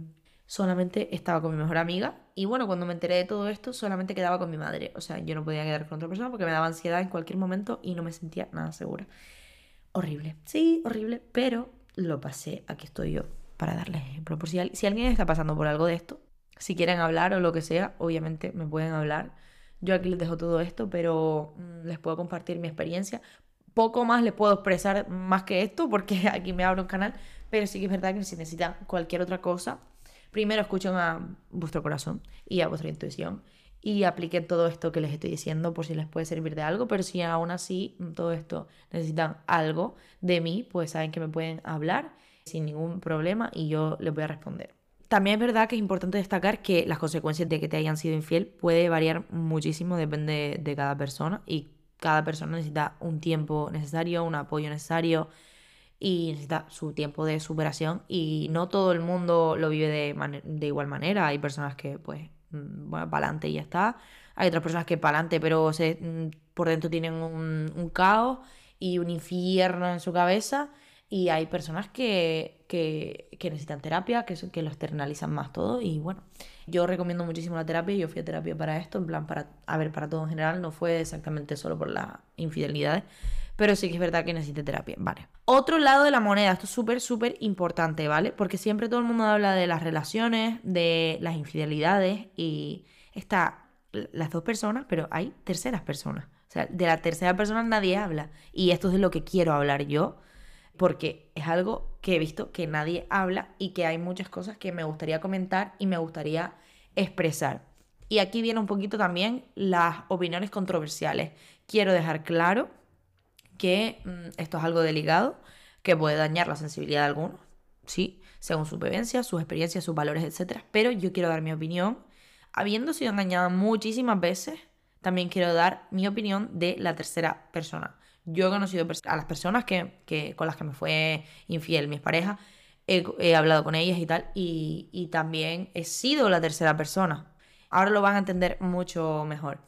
solamente estaba con mi mejor amiga. Y bueno, cuando me enteré de todo esto, solamente quedaba con mi madre. O sea, yo no podía quedar con otra persona porque me daba ansiedad en cualquier momento y no me sentía nada segura. Horrible. Sí, horrible, pero lo pasé. Aquí estoy yo para darles ejemplo. Por si, si alguien está pasando por algo de esto, si quieren hablar o lo que sea, obviamente me pueden hablar. Yo aquí les dejo todo esto, pero mm, les puedo compartir mi experiencia. Poco más les puedo expresar más que esto porque aquí me abro un canal, pero sí que es verdad que si necesitan cualquier otra cosa, primero escuchen a vuestro corazón y a vuestra intuición y apliquen todo esto que les estoy diciendo por si les puede servir de algo, pero si aún así mm, todo esto necesitan algo de mí, pues saben que me pueden hablar sin ningún problema y yo les voy a responder. También es verdad que es importante destacar que las consecuencias de que te hayan sido infiel puede variar muchísimo, depende de cada persona y cada persona necesita un tiempo necesario, un apoyo necesario y necesita su tiempo de superación y no todo el mundo lo vive de, de igual manera. Hay personas que pues, mm, bueno, para adelante y ya está. Hay otras personas que para adelante pero se, mm, por dentro tienen un, un caos y un infierno en su cabeza y hay personas que, que, necesitan terapia, que, que lo externalizan más todo. Y bueno, yo recomiendo muchísimo la terapia. Yo fui a terapia para esto, en plan, para, a ver, para todo en general. No fue exactamente solo por las infidelidades, pero sí que es verdad que necesité terapia. Vale. Otro lado de la moneda, esto es súper, súper importante, ¿vale? Porque siempre todo el mundo habla de las relaciones, de las infidelidades y está las dos personas, pero hay terceras personas. O sea, de la tercera persona nadie habla. Y esto es de lo que quiero hablar yo porque es algo que he visto que nadie habla y que hay muchas cosas que me gustaría comentar y me gustaría expresar. Y aquí viene un poquito también las opiniones controversiales. Quiero dejar claro que mm, esto es algo delicado, que puede dañar la sensibilidad de algunos, sí, según su vivencia, sus experiencias, sus valores, etc. Pero yo quiero dar mi opinión. Habiendo sido engañada muchísimas veces, también quiero dar mi opinión de la tercera persona. Yo he conocido a las personas que, con las que me fue infiel mis parejas, he, hablado con ellas y tal, y, y también he sido la tercera persona. Ahora lo van a entender mucho mejor.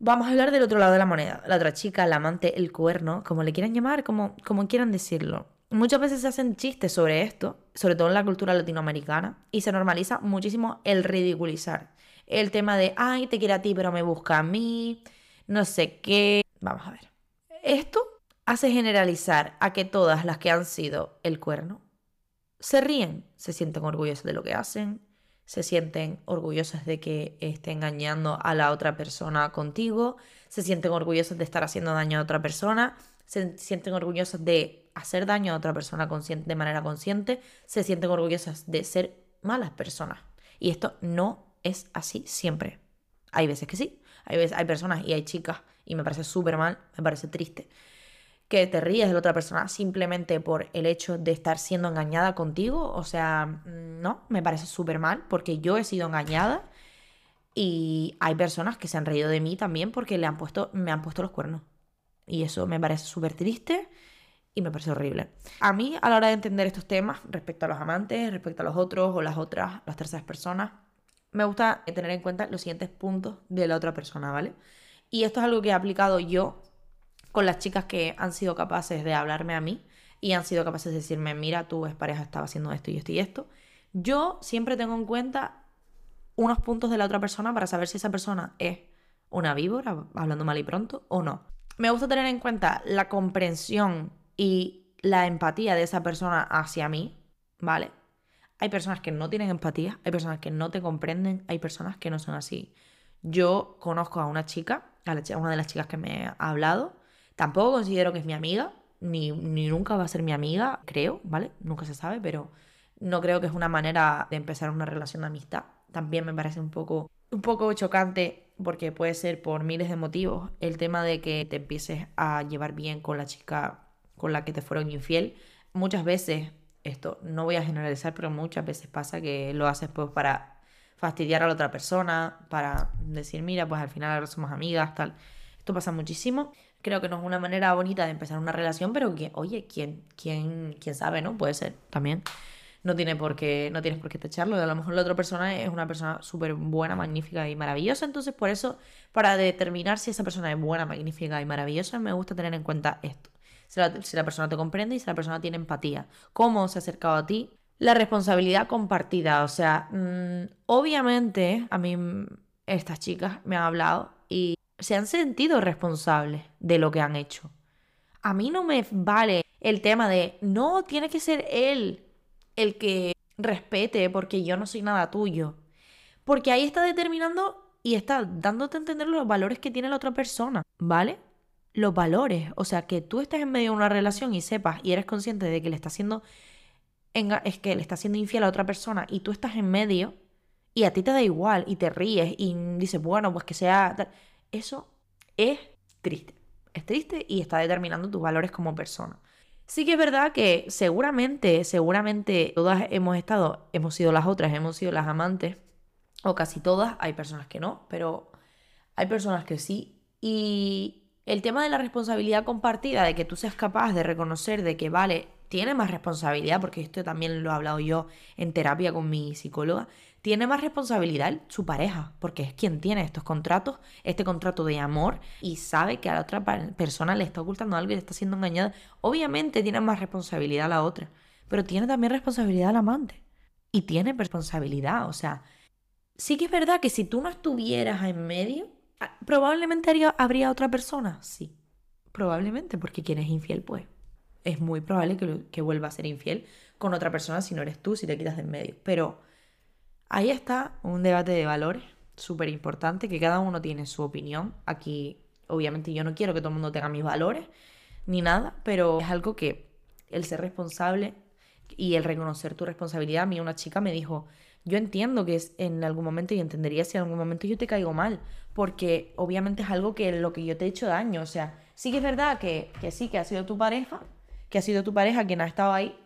Vamos a hablar del otro lado de la moneda. La otra chica, el amante, el cuerno, como le quieran llamar, como, como quieran decirlo. Muchas veces se hacen chistes sobre esto, sobre todo en la cultura latinoamericana, y se normaliza muchísimo el ridiculizar. El tema de, ay, te quiere a ti, pero me busca a mí, no sé qué. Vamos a ver. Esto hace generalizar a que todas las que han sido el cuerno se ríen, se sienten orgullosas de lo que hacen, se sienten orgullosas de que esté engañando a la otra persona contigo, se sienten orgullosas de estar haciendo daño a otra persona, se sienten orgullosas de hacer daño a otra persona de manera consciente, se sienten orgullosas de ser malas personas. Y esto no es así siempre. Hay veces que sí, hay, veces, hay personas y hay chicas y me parece súper mal, me parece triste, que te ríes de la otra persona simplemente por el hecho de estar siendo engañada contigo. O sea, mm, no, me parece súper mal porque yo he sido engañada y hay personas que se han reído de mí también porque le han puesto, me han puesto los cuernos. Y eso me parece súper triste y me parece horrible. A mí, a la hora de entender estos temas, respecto a los amantes, respecto a los otros o las otras, las terceras personas, me gusta tener en cuenta los siguientes puntos de la otra persona, ¿vale? Y esto es algo que he aplicado yo con las chicas que han sido capaces de hablarme a mí y han sido capaces de decirme, mira, tu pareja estaba haciendo esto y esto y esto. Yo siempre tengo en cuenta unos puntos de la otra persona para saber si esa persona es una víbora, hablando mal y pronto, o no. Me gusta tener en cuenta la comprensión y la empatía de esa persona hacia mí, ¿vale? Hay personas que no tienen empatía, hay personas que no te comprenden, hay personas que no son así. Yo conozco a una chica a, una de las chicas que me ha hablado. Tampoco considero que es mi amiga, ni, ni nunca va a ser mi amiga, creo, ¿vale? Nunca se sabe, pero no creo que es una manera de empezar una relación de amistad. También me parece un poco, un poco chocante porque puede ser por miles de motivos el tema de que te empieces a llevar bien con la chica con la que te fueron infiel. Muchas veces, esto no voy a generalizar, pero muchas veces pasa que lo haces pues para fastidiar a la otra persona, para decir, mira, pues al final ahora somos amigas, tal. Esto pasa muchísimo. Creo que no es una manera bonita de empezar una relación, pero que, oye, ¿quién, quién, quién sabe, no? Puede ser también. No, tiene por qué, no tienes por qué tacharlo. A lo mejor la otra persona es una persona súper buena, magnífica y maravillosa. Entonces, por eso, para determinar si esa persona es buena, magnífica y maravillosa, me gusta tener en cuenta esto. Si la, persona te comprende y si la persona tiene empatía. ¿Cómo se ha acercado a ti? La responsabilidad compartida, o sea, mm, obviamente a mí estas chicas me han hablado y se han sentido responsables de lo que han hecho. A mí no me vale el tema de, no, tiene que ser él el que respete porque yo no soy nada tuyo. Porque ahí está determinando y está dándote a entender los valores que tiene la otra persona, ¿vale? Los valores, o sea, que tú estés en medio de una relación y sepas y eres consciente de que le está haciendo es que le está haciendo infiel a otra persona y tú estás en medio y a ti te da igual y te ríes y dices, bueno, pues que sea eso es triste. Es triste y está determinando tus valores como persona. Sí que es verdad que seguramente, seguramente todas hemos estado, hemos sido las otras, hemos sido las amantes, o casi todas, hay personas que no, pero hay personas que sí. Y el tema de la responsabilidad compartida, de que tú seas capaz de reconocer de que, vale, tiene más responsabilidad, porque esto también lo he hablado yo en terapia con mi psicóloga, tiene más responsabilidad su pareja, porque es quien tiene estos contratos, este contrato de amor, y sabe que a la otra persona le está ocultando algo y le está siendo engañada. Obviamente tiene más responsabilidad la otra, pero tiene también responsabilidad el amante. Y tiene responsabilidad, o sea, sí que es verdad que si tú no estuvieras en medio, ah, probablemente habría otra persona, sí. Probablemente, porque quien es infiel, pues es muy probable que, que vuelva a ser infiel con otra persona si no eres tú, si te quitas de en medio. Pero ahí está un debate de valores súper importante, que cada uno tiene su opinión. Aquí, obviamente, yo no quiero que todo el mundo tenga mis valores ni nada, pero es algo que el ser responsable y el reconocer tu responsabilidad. A mí una chica me dijo, yo entiendo que es en algún momento y entendería si en algún momento yo te caigo mal, porque obviamente es algo que lo que yo te he hecho daño. O sea, sí que es verdad que, que sí, que ha sido tu pareja, que ha sido tu pareja quien ha estado ahí.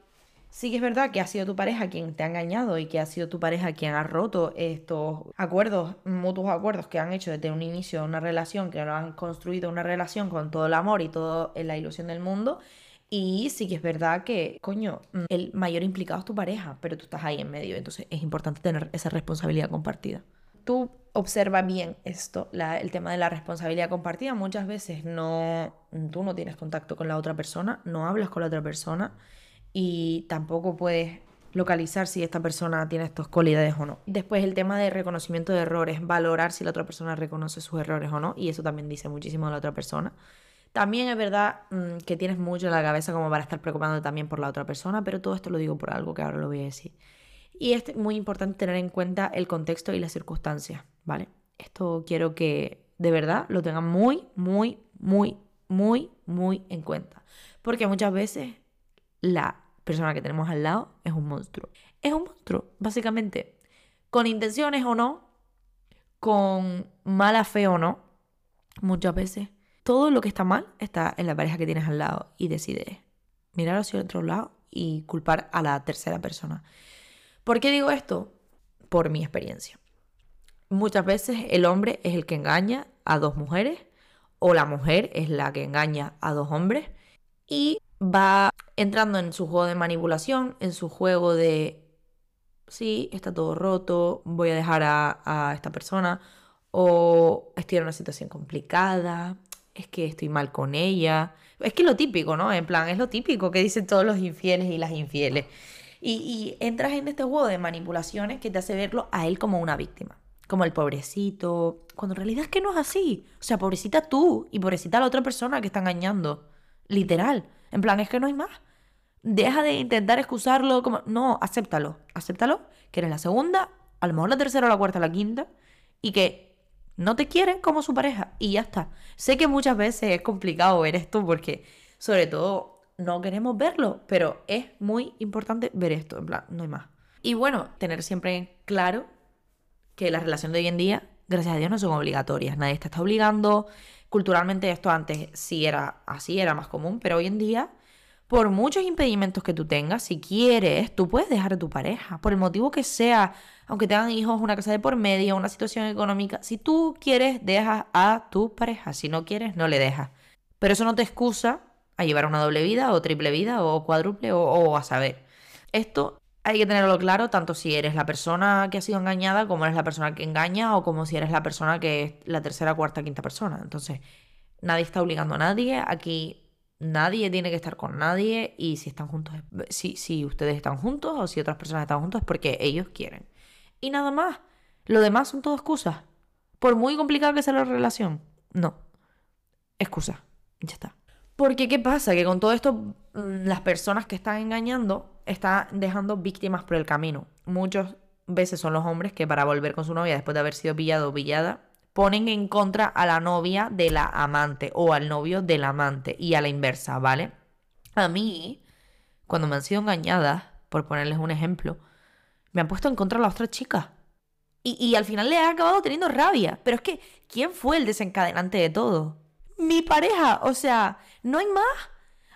Sí que es verdad que ha sido tu pareja quien te ha engañado y que ha sido tu pareja quien ha roto estos acuerdos, mutuos acuerdos que han hecho desde un inicio de una relación, que lo han construido una relación con todo el amor y toda la ilusión del mundo. Y sí que es verdad que, coño, el mayor implicado es tu pareja, pero tú estás ahí en medio, entonces es importante tener esa responsabilidad compartida. Tú observa bien esto, el tema de la responsabilidad compartida. Muchas veces no, tú no tienes contacto con la otra persona, no hablas con la otra persona y tampoco puedes localizar si esta persona tiene estas cualidades o no. Después el tema de reconocimiento de errores, valorar si la otra persona reconoce sus errores o no, y eso también dice muchísimo de la otra persona. También es verdad mm, que tienes mucho en la cabeza como para estar preocupando también por la otra persona, pero todo esto lo digo por algo que ahora lo voy a decir. Y es muy importante tener en cuenta el contexto y las circunstancias, ¿vale? Esto quiero que de verdad lo tengan muy, muy, muy, muy, muy en cuenta. Porque muchas veces la persona que tenemos al lado es un monstruo. Es un monstruo, básicamente. Con intenciones o no, con mala fe o no, muchas veces todo lo que está mal está en la pareja que tienes al lado y decides mirar hacia el otro lado y culpar a la tercera persona. ¿Por qué digo esto? Por mi experiencia. Muchas veces el hombre es el que engaña a dos mujeres o la mujer es la que engaña a dos hombres y va entrando en su juego de manipulación, en su juego de, sí, está todo roto, voy a dejar a, esta persona o estoy en una situación complicada, es que estoy mal con ella. Es que lo típico, ¿no? En plan, es lo típico que dicen todos los infieles y las infieles. Y, entras en este juego de manipulaciones que te hace verlo a él como una víctima. Como el pobrecito. Cuando en realidad es que no es así. O sea, pobrecita tú y pobrecita la otra persona que está engañando. Literal. En plan, es que no hay más. Deja de intentar excusarlo como... No, acéptalo. Acéptalo. Que eres la segunda, a lo mejor la tercera la cuarta la quinta. Y que no te quiere como su pareja. Y ya está. Sé que muchas veces es complicado ver esto porque, sobre todo no queremos verlo, pero es muy importante ver esto, en plan, no hay más. Y bueno, tener siempre claro que las relaciones de hoy en día, gracias a Dios, no son obligatorias. Nadie te está obligando. Culturalmente esto antes sí era así, era más común, pero hoy en día, por muchos impedimentos que tú tengas, si quieres, tú puedes dejar a tu pareja, por el motivo que sea, aunque tengan hijos, una casa de por medio, una situación económica. Si tú quieres, dejas a tu pareja. Si no quieres, no le dejas. Pero eso no te excusa a llevar una doble vida o triple vida o cuádruple o, a saber. Esto hay que tenerlo claro tanto si eres la persona que ha sido engañada como eres la persona que engaña o como si eres la persona que es la tercera, cuarta, quinta persona. Entonces, nadie está obligando a nadie. Aquí nadie tiene que estar con nadie y si están juntos, si, si ustedes están juntos o si otras personas están juntos es porque ellos quieren. Y nada más. Lo demás son todo excusas. Por muy complicado que sea la relación. No. Excusa. Ya está. Porque ¿qué pasa? Que con todo esto mm, las personas que están engañando están dejando víctimas por el camino. Muchas veces son los hombres que para volver con su novia después de haber sido pillado o pillada ponen en contra a la novia de la amante o al novio del amante y a la inversa, ¿vale? A mí, cuando me han sido engañadas, por ponerles un ejemplo, me han puesto en contra a la otra chica. Y, y al final le ha acabado teniendo rabia. Pero es que, ¿quién fue el desencadenante de todo? Mi pareja. O sea, no hay más.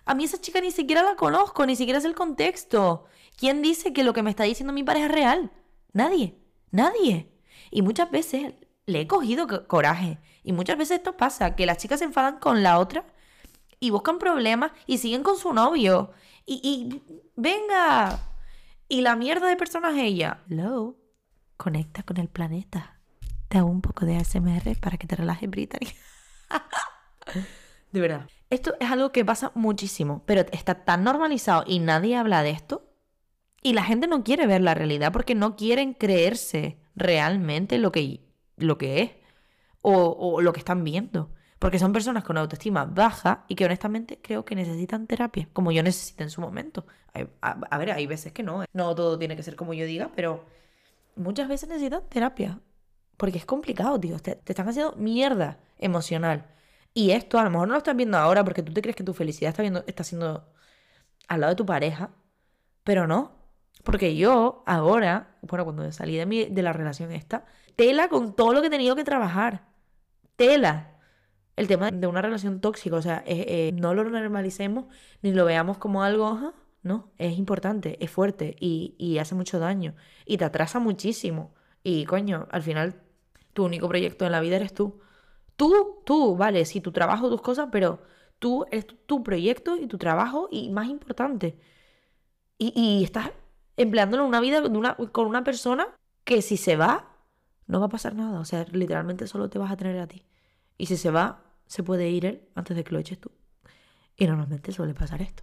A mí esa chica ni siquiera la conozco, ni siquiera es el contexto. ¿Quién dice que lo que me está diciendo mi pareja es real? Nadie. Nadie. Y muchas veces le he cogido coraje. Y muchas veces esto pasa, que las chicas se enfadan con la otra y buscan problemas y siguen con su novio. Y, venga. Y la mierda de persona es ella. Hello. Conecta con el planeta. Te hago un poco de ASMR para que te relajes, Brittany. de verdad. Esto es algo que pasa muchísimo, pero está tan normalizado y nadie habla de esto. Y la gente no quiere ver la realidad porque no quieren creerse realmente lo que lo que es o, lo que están viendo. Porque son personas con autoestima baja y que honestamente creo que necesitan terapia, como yo necesité en su momento. A, ver, hay veces que no, ¿eh? no todo tiene que ser como yo diga, pero muchas veces necesitan terapia. Porque es complicado, tío. Te, te están haciendo mierda emocional. Y esto a lo mejor no lo estás viendo ahora porque tú te crees que tu felicidad está, viendo, está siendo al lado de tu pareja, pero no. Porque yo ahora, bueno, cuando salí de, mi, de la relación esta, tela con todo lo que he tenido que trabajar. Tela. El tema de una relación tóxica, o sea, eh, no lo normalicemos ni lo veamos como algo, no, es importante, es fuerte y, y hace mucho daño y te atrasa muchísimo. Y coño, al final tu único proyecto en la vida eres tú. Tú, tú, vale, sí, tu trabajo, tus cosas, pero tú eres tu proyecto y tu trabajo y más importante. Y, estás empleándolo en una vida con una persona que si se va, no va a pasar nada. O sea, literalmente solo te vas a tener a ti. Y si se va, se puede ir él antes de que lo eches tú. Y normalmente suele pasar esto.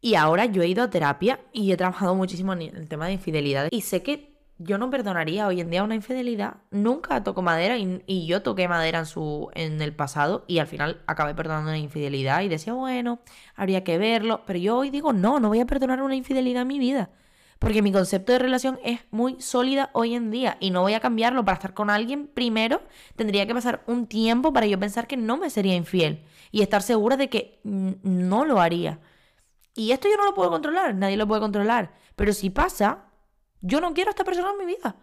Y ahora yo he ido a terapia y he trabajado muchísimo en el tema de infidelidad. Y sé que yo no perdonaría hoy en día una infidelidad. Nunca toco madera y, yo toqué madera en, su, en el pasado y al final acabé perdonando una infidelidad y decía, bueno, habría que verlo. Pero yo hoy digo, no, no voy a perdonar una infidelidad en mi vida. Porque mi concepto de relación es muy sólida hoy en día y no voy a cambiarlo para estar con alguien. Primero, tendría que pasar un tiempo para yo pensar que no me sería infiel y estar segura de que no lo haría. Y esto yo no lo puedo controlar, nadie lo puede controlar. Pero si pasa, yo no quiero a esta persona en mi vida.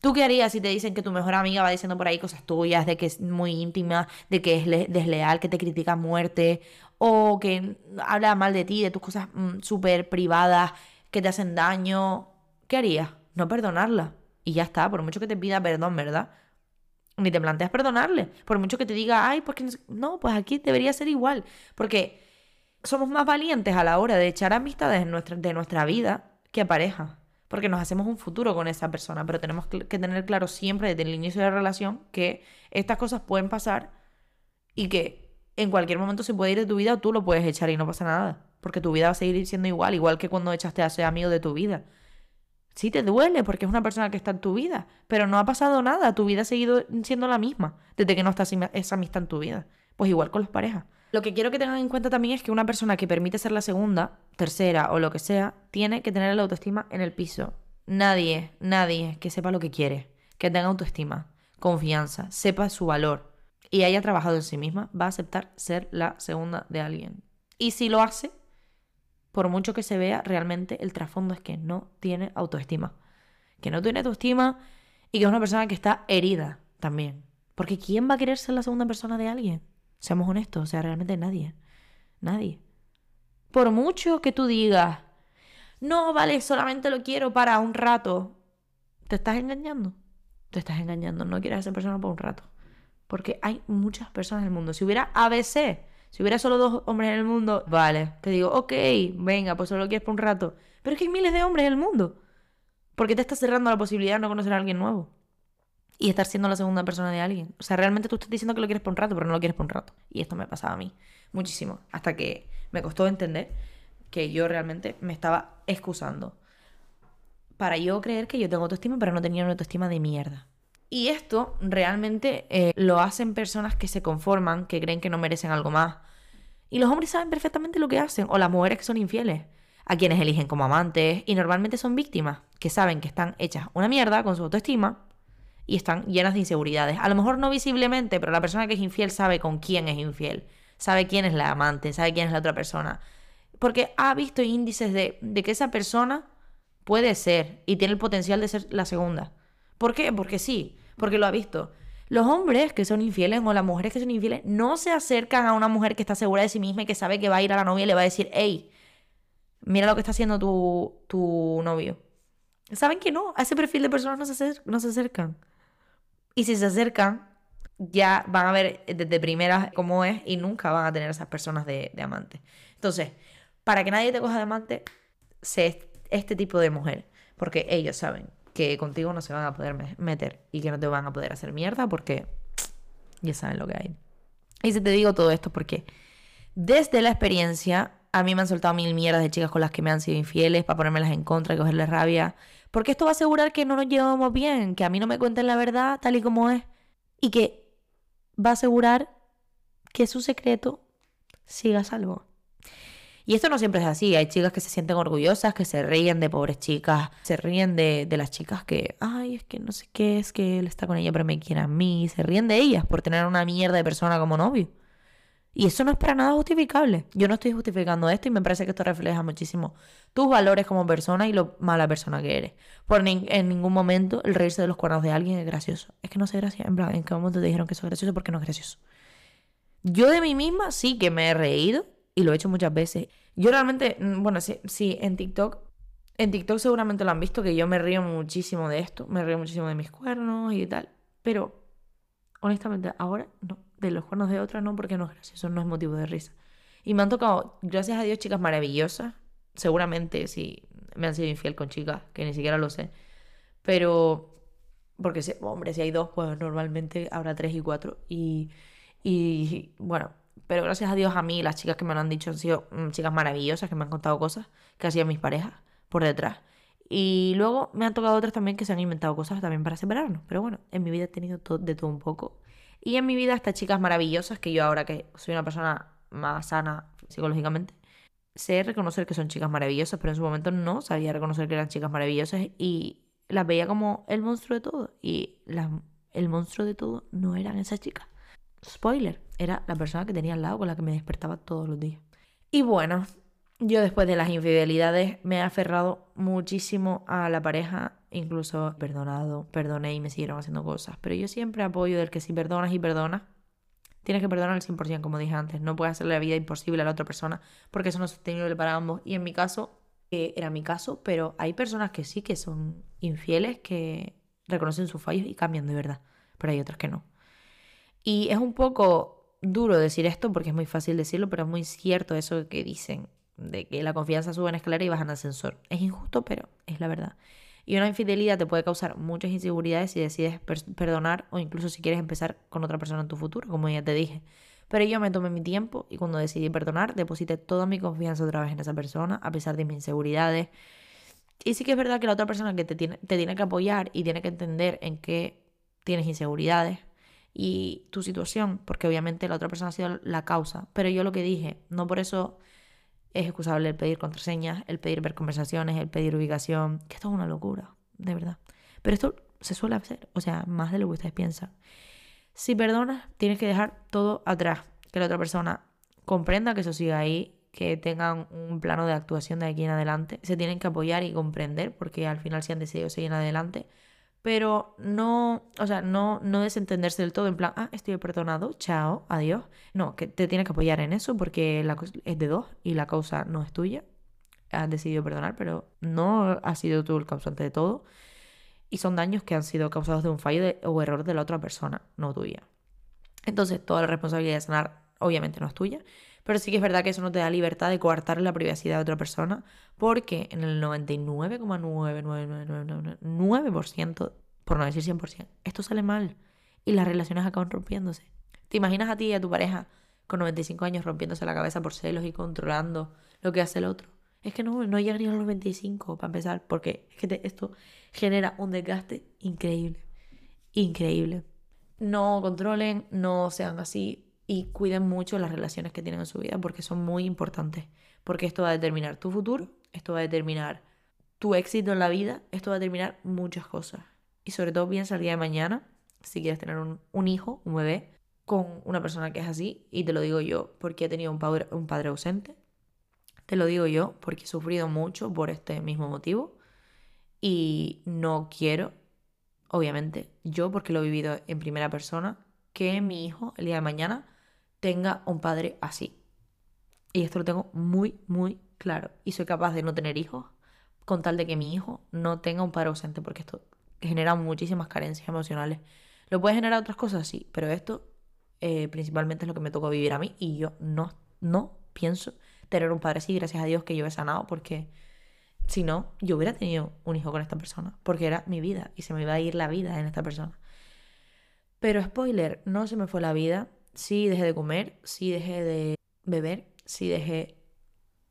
¿Tú qué harías si te dicen que tu mejor amiga va diciendo por ahí cosas tuyas, de que es muy íntima, de que es desleal, que te critica a muerte, o que habla mal de ti, de tus cosas mm, súper privadas, que te hacen daño, ¿qué harías? No perdonarla. Y ya está, por mucho que te pida perdón, ¿verdad? Ni te planteas perdonarle. Por mucho que te diga, ay, pues que no, pues aquí debería ser igual. Porque somos más valientes a la hora de echar amistades nuestra, de nuestra vida que a pareja. Porque nos hacemos un futuro con esa persona. Pero tenemos que tener claro siempre desde el inicio de la relación que estas cosas pueden pasar y que en cualquier momento se puede ir de tu vida o tú lo puedes echar y no pasa nada porque tu vida va a seguir siendo igual, igual que cuando echaste a ese amigo de tu vida. Sí te duele porque es una persona que está en tu vida, pero no ha pasado nada, tu vida ha seguido siendo la misma desde que no está esa amistad en tu vida. Pues igual con las parejas. Lo que quiero que tengan en cuenta también es que una persona que permite ser la segunda, tercera o lo que sea, tiene que tener la autoestima en el piso. Nadie, nadie que sepa lo que quiere, que tenga autoestima, confianza, sepa su valor y haya trabajado en sí misma, va a aceptar ser la segunda de alguien. Y si lo hace, por mucho que se vea, realmente el trasfondo es que no tiene autoestima. Que no tiene autoestima y que es una persona que está herida también. Porque ¿quién va a querer ser la segunda persona de alguien? Seamos honestos, o sea, realmente nadie. Nadie. Por mucho que tú digas, no, vale, solamente lo quiero para un rato, te estás engañando. Te estás engañando, no quieres a esa persona por un rato. Porque hay muchas personas en el mundo. Si hubiera ABC, si hubiera solo dos hombres en el mundo, vale, te digo, ok, venga, pues solo quieres por un rato. Pero es que hay miles de hombres en el mundo. ¿Por qué te estás cerrando la posibilidad de no conocer a alguien nuevo? Y estar siendo la segunda persona de alguien. O sea, realmente tú estás diciendo que lo quieres por un rato, pero no lo quieres por un rato. Y esto me pasaba a mí muchísimo, hasta que me costó entender que yo realmente me estaba excusando para yo creer que yo tengo autoestima, pero no tenía una autoestima de mierda. Y esto realmente eh, lo hacen personas que se conforman, que creen que no merecen algo más. Y los hombres saben perfectamente lo que hacen, o las mujeres que son infieles, a quienes eligen como amantes, y normalmente son víctimas, que saben que están hechas una mierda con su autoestima y están llenas de inseguridades. A lo mejor no visiblemente, pero la persona que es infiel sabe con quién es infiel, sabe quién es la amante, sabe quién es la otra persona. Porque ha visto índices de, de que esa persona puede ser y tiene el potencial de ser la segunda. ¿Por qué? Porque sí porque lo ha visto. Los hombres que son infieles o las mujeres que son infieles no se acercan a una mujer que está segura de sí misma y que sabe que va a ir a la novia y le va a decir, hey, mira lo que está haciendo tu, tu novio. ¿Saben que no? A ese perfil de personas no se, no se acercan. Y si se acercan, ya van a ver desde primeras cómo es y nunca van a tener esas personas de, de amante. Entonces, para que nadie te coja de amante, sé este tipo de mujer. Porque ellos saben que contigo no se van a poder meter y que no te van a poder hacer mierda porque ya saben lo que hay. Y si te digo todo esto porque desde la experiencia a mí me han soltado mil mierdas de chicas con las que me han sido infieles para ponérmelas en contra y cogerles rabia. Porque esto va a asegurar que no nos llevamos bien, que a mí no me cuenten la verdad tal y como es. Y que va a asegurar que su secreto siga salvo. Y esto no siempre es así. Hay chicas que se sienten orgullosas, que se ríen de pobres chicas, se ríen de, las chicas que, ay, es que no sé qué, es que él está con ella, pero me quiere a mí. Se ríen de ellas por tener una mierda de persona como novio. Y eso no es para nada justificable. Yo no estoy justificando esto y me parece que esto refleja muchísimo tus valores como persona y lo mala persona que eres. Por en ningún momento el reírse de los cuernos de alguien es gracioso. Es que no sé gracioso. En plan, ¿en qué momento te dijeron que eso es gracioso? Porque no es gracioso. Yo de mí misma sí que me he reído y lo he hecho muchas veces. Yo realmente, mm, bueno, sí, sí, en TikTok, en TikTok seguramente lo han visto que yo me río muchísimo de esto, me río muchísimo de mis cuernos y tal, pero honestamente ahora no, de los cuernos de otra no, porque no es gracioso, no es motivo de risa. Y me han tocado, gracias a Dios, chicas maravillosas, seguramente sí me han sido infiel con chicas, que ni siquiera lo sé, pero porque, hombre, si hay dos, pues normalmente habrá tres y cuatro. Y, y bueno, pero gracias a Dios a mí las chicas que me lo han dicho han sido mm, chicas maravillosas, que me han contado cosas que hacían mis parejas por detrás. Y luego me han tocado otras también que se han inventado cosas también para separarnos. Pero bueno, en mi vida he tenido de todo un poco. Y en mi vida estas chicas maravillosas, que yo ahora que soy una persona más sana psicológicamente, sé reconocer que son chicas maravillosas, pero en su momento no sabía reconocer que eran chicas maravillosas y las veía como el monstruo de todo. Y el monstruo de todo no eran esas chicas. Spoiler, era la persona que tenía al lado con la que me despertaba todos los días. Y bueno, yo después de las infidelidades me he aferrado muchísimo a la pareja, incluso perdonado, perdoné y me siguieron haciendo cosas. Pero yo siempre apoyo del que si perdonas y perdonas, tienes que perdonar al 100%, como dije antes. No puedes hacerle la vida imposible a la otra persona porque eso no es sostenible para ambos. Y en mi caso, eh, era mi caso, pero hay personas que sí que son infieles, que reconocen sus fallos y cambian de verdad. Pero hay otras que no. Y es un poco duro decir esto porque es muy fácil decirlo, pero es muy cierto eso que dicen, de que la confianza sube en escalera y baja en ascensor. Es injusto, pero es la verdad. Y una infidelidad te puede causar muchas inseguridades si decides perdonar o incluso si quieres empezar con otra persona en tu futuro, como ya te dije. Pero yo me tomé mi tiempo y cuando decidí perdonar, deposité toda mi confianza otra vez en esa persona, a pesar de mis inseguridades. Y sí que es verdad que la otra persona que te tiene, te tiene que apoyar y tiene que entender en qué tienes inseguridades, y tu situación, porque obviamente la otra persona ha sido la causa. Pero yo lo que dije, no por eso es excusable el pedir contraseñas, el pedir ver conversaciones, el pedir ubicación, que esto es una locura, de verdad. Pero esto se suele hacer, o sea, más de lo que ustedes piensan. Si perdonas, tienes que dejar todo atrás, que la otra persona comprenda que eso siga ahí, que tengan un plano de actuación de aquí en adelante. Se tienen que apoyar y comprender, porque al final si han decidido seguir adelante, pero no, o sea, no, no desentenderse del todo en plan, ah, estoy perdonado, chao, adiós. No, que te tienes que apoyar en eso porque la es de dos y la causa no es tuya. Has decidido perdonar, pero no has sido tú el causante de todo. Y son daños que han sido causados de un fallo o error de la otra persona, no tuya. Entonces, toda la responsabilidad de sanar obviamente no es tuya, pero sí que es verdad que eso no te da libertad de coartar la privacidad de otra persona, porque en el 99,99999% por no decir 100%, esto sale mal y las relaciones acaban rompiéndose. ¿Te imaginas a ti y a tu pareja con 95 años rompiéndose la cabeza por celos y controlando lo que hace el otro? Es que no, no llega ni a los 25 para empezar, porque es que esto genera un desgaste increíble. Increíble. No controlen, no sean así y cuiden mucho las relaciones que tienen en su vida porque son muy importantes. Porque esto va a determinar tu futuro, esto va a determinar tu éxito en la vida, esto va a determinar muchas cosas. Y sobre todo piensa el día de mañana, si quieres tener un, hijo, un bebé, con una persona que es así, y te lo digo yo porque he tenido un padre, un padre ausente, te lo digo yo porque he sufrido mucho por este mismo motivo y no quiero, obviamente, yo porque lo he vivido en primera persona, que mi hijo el día de mañana tenga un padre así. Y esto lo tengo muy, muy claro. Y soy capaz de no tener hijos con tal de que mi hijo no tenga un padre ausente, porque esto genera muchísimas carencias emocionales. Lo puede generar otras cosas, sí, pero esto eh, principalmente es lo que me tocó vivir a mí y yo no, no pienso tener un padre así, gracias a Dios que yo he sanado, porque si no, yo hubiera tenido un hijo con esta persona, porque era mi vida y se me iba a ir la vida en esta persona. Pero spoiler, no se me fue la vida, sí dejé de comer, sí dejé de beber, sí dejé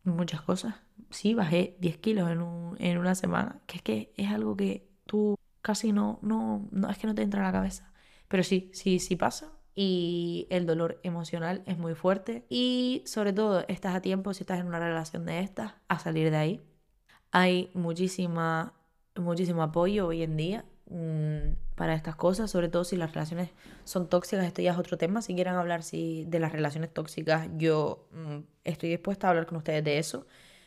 muchas cosas, sí bajé 10 kilos en, en una semana, que es que es algo que tú casi no, no, no, es que no te entra a la cabeza. Pero sí, sí, sí pasa y el dolor emocional es muy fuerte y sobre todo estás a tiempo si estás en una relación de estas a salir de ahí. Hay muchísima, muchísimo apoyo hoy en día mm, para estas cosas, sobre todo si las relaciones son tóxicas, esto ya es otro tema, si quieren hablar si, de las relaciones tóxicas, yo mm, estoy dispuesta a hablar con ustedes de eso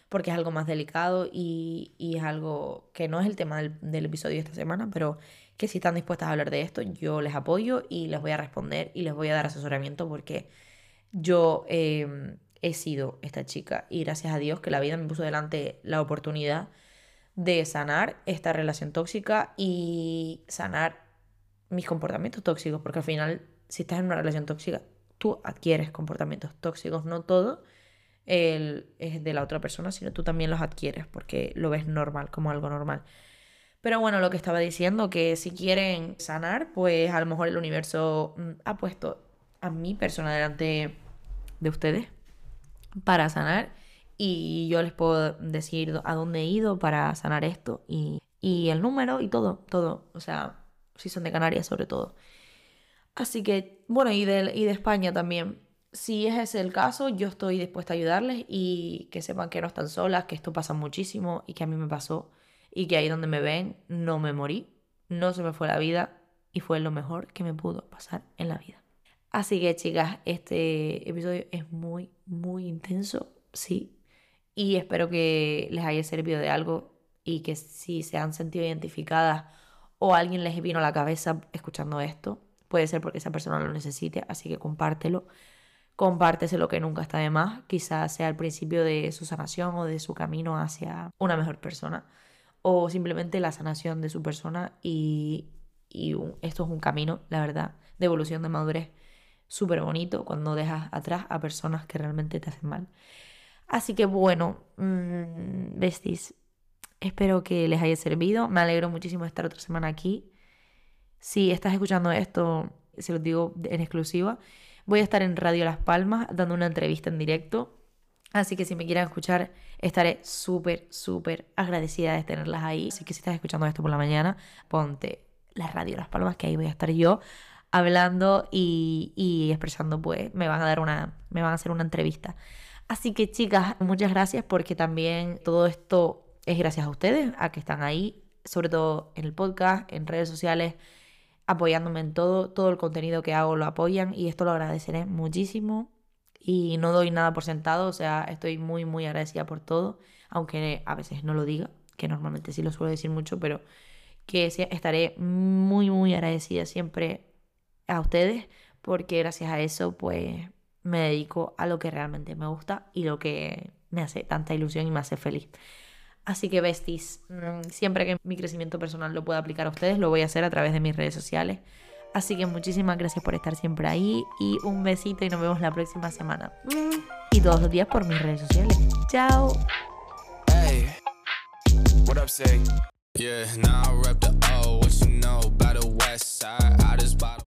porque es algo más delicado y, es algo que no es el tema del, episodio de esta semana, pero que si están dispuestas a hablar de esto, yo les apoyo y les voy a responder y les voy a dar asesoramiento porque yo em, he sido esta chica y gracias a Dios que la vida me puso delante la oportunidad de sanar esta relación tóxica y sanar mis comportamientos tóxicos, porque al final, si estás en una relación tóxica, tú adquieres comportamientos tóxicos, no todo el, es de la otra persona, sino tú también los adquieres porque lo ves normal, como algo normal. Pero bueno, lo que estaba diciendo, que si quieren sanar, pues a lo mejor el universo mm, ha puesto a mi persona delante de ustedes para sanar y yo les puedo decir a dónde he ido para sanar esto y, el número y todo, todo, o sea, si son de Canarias sobre todo. Así que, bueno, y de, y de España también. Si ese es el caso, yo estoy dispuesta a ayudarles y que sepan que no están solas, que esto pasa muchísimo y que a mí me pasó y que ahí donde me ven no me morí, no se me fue la vida y fue lo mejor que me pudo pasar en la vida. Así que chicas, este episodio es muy, muy intenso, sí, y espero que les haya servido de algo y que si se han sentido identificadas o alguien les vino a la cabeza escuchando esto, puede ser porque esa persona lo necesite, así que compártelo. Compártese lo que nunca está de más, quizás sea el principio de su sanación o de su camino hacia una mejor persona o simplemente la sanación de su persona y, esto es un camino, la verdad, de evolución de madurez súper bonito cuando dejas atrás a personas que realmente te hacen mal. Así que bueno, mmm, besties, espero que les haya servido. Me alegro muchísimo de estar otra semana aquí. Si estás escuchando esto, se lo digo en exclusiva, voy a estar en Radio Las Palmas dando una entrevista en directo Así que si me quieren escuchar, estaré súper, súper agradecida de tenerlas ahí. Así que si estás escuchando esto por la mañana, ponte la radio Las Palmas, que ahí voy a estar yo hablando y, expresando, pues me van a dar una, me van a hacer una entrevista. Así que chicas, muchas gracias porque también todo esto es gracias a ustedes, a que están ahí, sobre todo en el podcast, en redes sociales, apoyándome en todo, todo el contenido que hago lo apoyan y esto lo agradeceré muchísimo. Y no doy nada por sentado, o sea, estoy muy, muy agradecida por todo, aunque a veces no lo diga, que normalmente sí lo suelo decir mucho, pero que estaré muy, muy agradecida siempre a ustedes, porque gracias a eso, pues me dedico a lo que realmente me gusta y lo que me hace tanta ilusión y me hace feliz. Así que, besties, mm, siempre que mi crecimiento personal lo pueda aplicar a ustedes, lo voy a hacer a través de mis redes sociales. Así que muchísimas gracias por estar siempre ahí y un besito y nos vemos la próxima semana. Y todos los días por mis redes sociales. Chao.